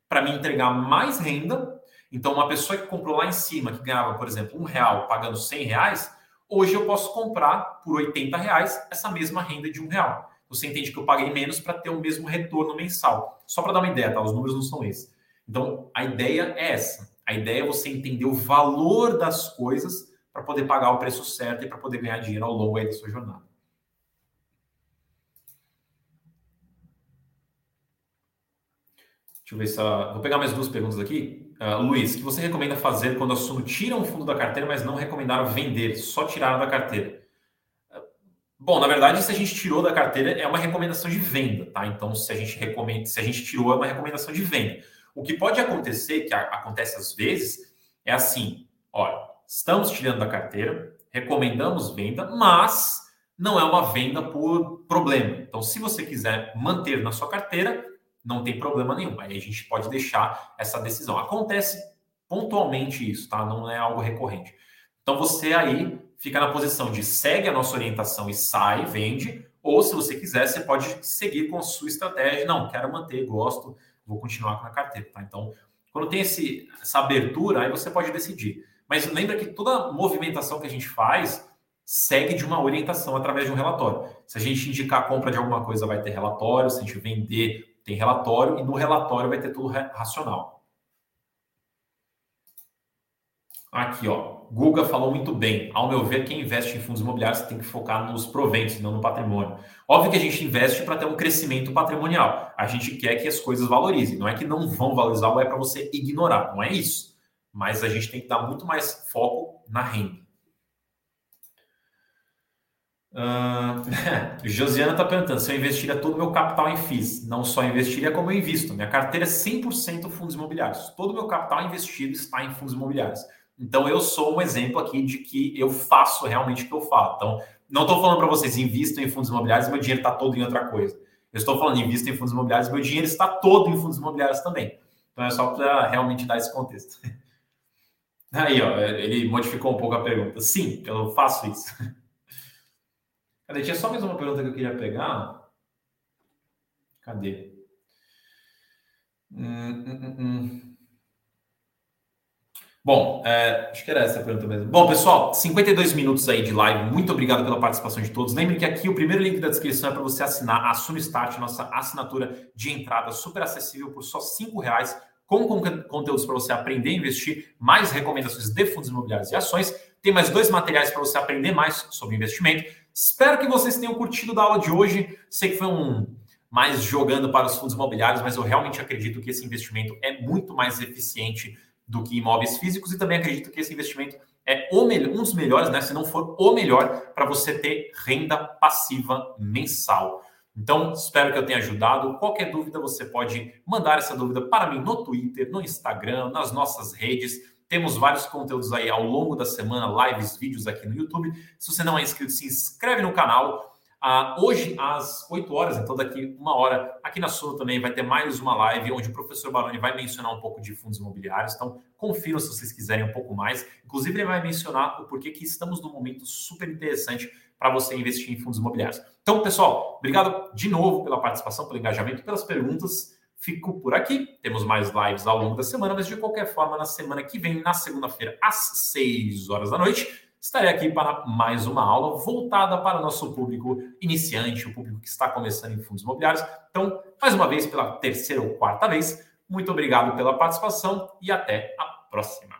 para me entregar mais renda. Então, uma pessoa que comprou lá em cima, que ganhava, por exemplo, um real pagando 100 reais, hoje eu posso comprar por 80 reais essa mesma renda de um real. Você entende que eu paguei menos para ter o mesmo retorno mensal. Só para dar uma ideia, tá? Os números não são esses. Então, a ideia é essa. A ideia é você entender o valor das coisas para poder pagar o preço certo e para poder ganhar dinheiro ao longo aí da sua jornada. Deixa eu ver se. Vou pegar mais duas perguntas aqui. Uh, Luiz, o que você recomenda fazer quando o assunto tira um fundo da carteira, mas não recomendaram vender, só tiraram da carteira? Uh, bom, na verdade, se a gente tirou da carteira, é uma recomendação de venda, tá? Então, se a gente recomenda, se a gente tirou, é uma recomendação de venda. O que pode acontecer, que acontece às vezes, é assim: olha, estamos tirando da carteira, recomendamos venda, mas não é uma venda por problema. Então, se você quiser manter na sua carteira, não tem problema nenhum. Aí a gente pode deixar essa decisão. Acontece pontualmente isso, tá? Não é algo recorrente. Então, você aí fica na posição de segue a nossa orientação e sai, vende, ou se você quiser, você pode seguir com a sua estratégia. Não, quero manter, gosto, vou continuar com a carteira, tá? Então, quando tem esse, essa abertura, aí você pode decidir. Mas lembra que toda movimentação que a gente faz segue de uma orientação através de um relatório. Se a gente indicar a compra de alguma coisa, vai ter relatório, se a gente vender, tem relatório, e no relatório vai ter tudo racional. Aqui, ó. Guga falou muito bem. Ao meu ver, quem investe em fundos imobiliários tem que focar nos proventos, não no patrimônio. Óbvio que a gente investe para ter um crescimento patrimonial. A gente quer que as coisas valorizem. Não é que não vão valorizar ou é para você ignorar. Não é isso. Mas a gente tem que dar muito mais foco na renda. <laughs> Uh, Josiana está perguntando se eu investiria todo o meu capital em FIIs. Não só investiria, como eu invisto. Minha carteira é 100% fundos imobiliários. Todo o meu capital investido está em fundos imobiliários. Então, eu sou um exemplo aqui de que eu faço realmente o que eu falo. Então, não estou falando para vocês, invistam em fundos imobiliários, meu dinheiro está todo em outra coisa. Eu estou falando, invistam em fundos imobiliários, meu dinheiro está todo em fundos imobiliários também. Então, é só para realmente dar esse contexto. <laughs> Aí, ó, ele modificou um pouco a pergunta. Sim, eu faço isso. <laughs> Cadê? Tinha só mais uma pergunta que eu queria pegar. Cadê? Hum, hum, hum. hum. Bom, é, acho que era essa a pergunta mesmo. Bom, pessoal, 52 minutos aí de live. Muito obrigado pela participação de todos. Lembre que aqui o primeiro link da descrição é para você assinar a Start, nossa assinatura de entrada super acessível por só R$ reais, com conteúdos para você aprender a investir, mais recomendações de fundos imobiliários e ações. Tem mais dois materiais para você aprender mais sobre investimento. Espero que vocês tenham curtido da aula de hoje. Sei que foi um mais jogando para os fundos imobiliários, mas eu realmente acredito que esse investimento é muito mais eficiente do que imóveis físicos e também acredito que esse investimento é um dos melhores, né? Se não for o melhor, para você ter renda passiva mensal. Então, espero que eu tenha ajudado. Qualquer dúvida, você pode mandar essa dúvida para mim no Twitter, no Instagram, nas nossas redes. Temos vários conteúdos aí ao longo da semana, lives, vídeos aqui no YouTube. Se você não é inscrito, se inscreve no canal. Ah, hoje, às 8 horas, então daqui uma hora, aqui na Sula também vai ter mais uma live onde o professor Baroni vai mencionar um pouco de fundos imobiliários. Então, confiram se vocês quiserem um pouco mais. Inclusive, ele vai mencionar o porquê que estamos num momento super interessante para você investir em fundos imobiliários. Então, pessoal, obrigado de novo pela participação, pelo engajamento, pelas perguntas. Fico por aqui. Temos mais lives ao longo da semana, mas de qualquer forma, na semana que vem, na segunda-feira, às 6 horas da noite, estarei aqui para mais uma aula voltada para o nosso público iniciante, o público que está começando em fundos imobiliários. Então, mais uma vez, pela terceira ou quarta vez, muito obrigado pela participação e até a próxima.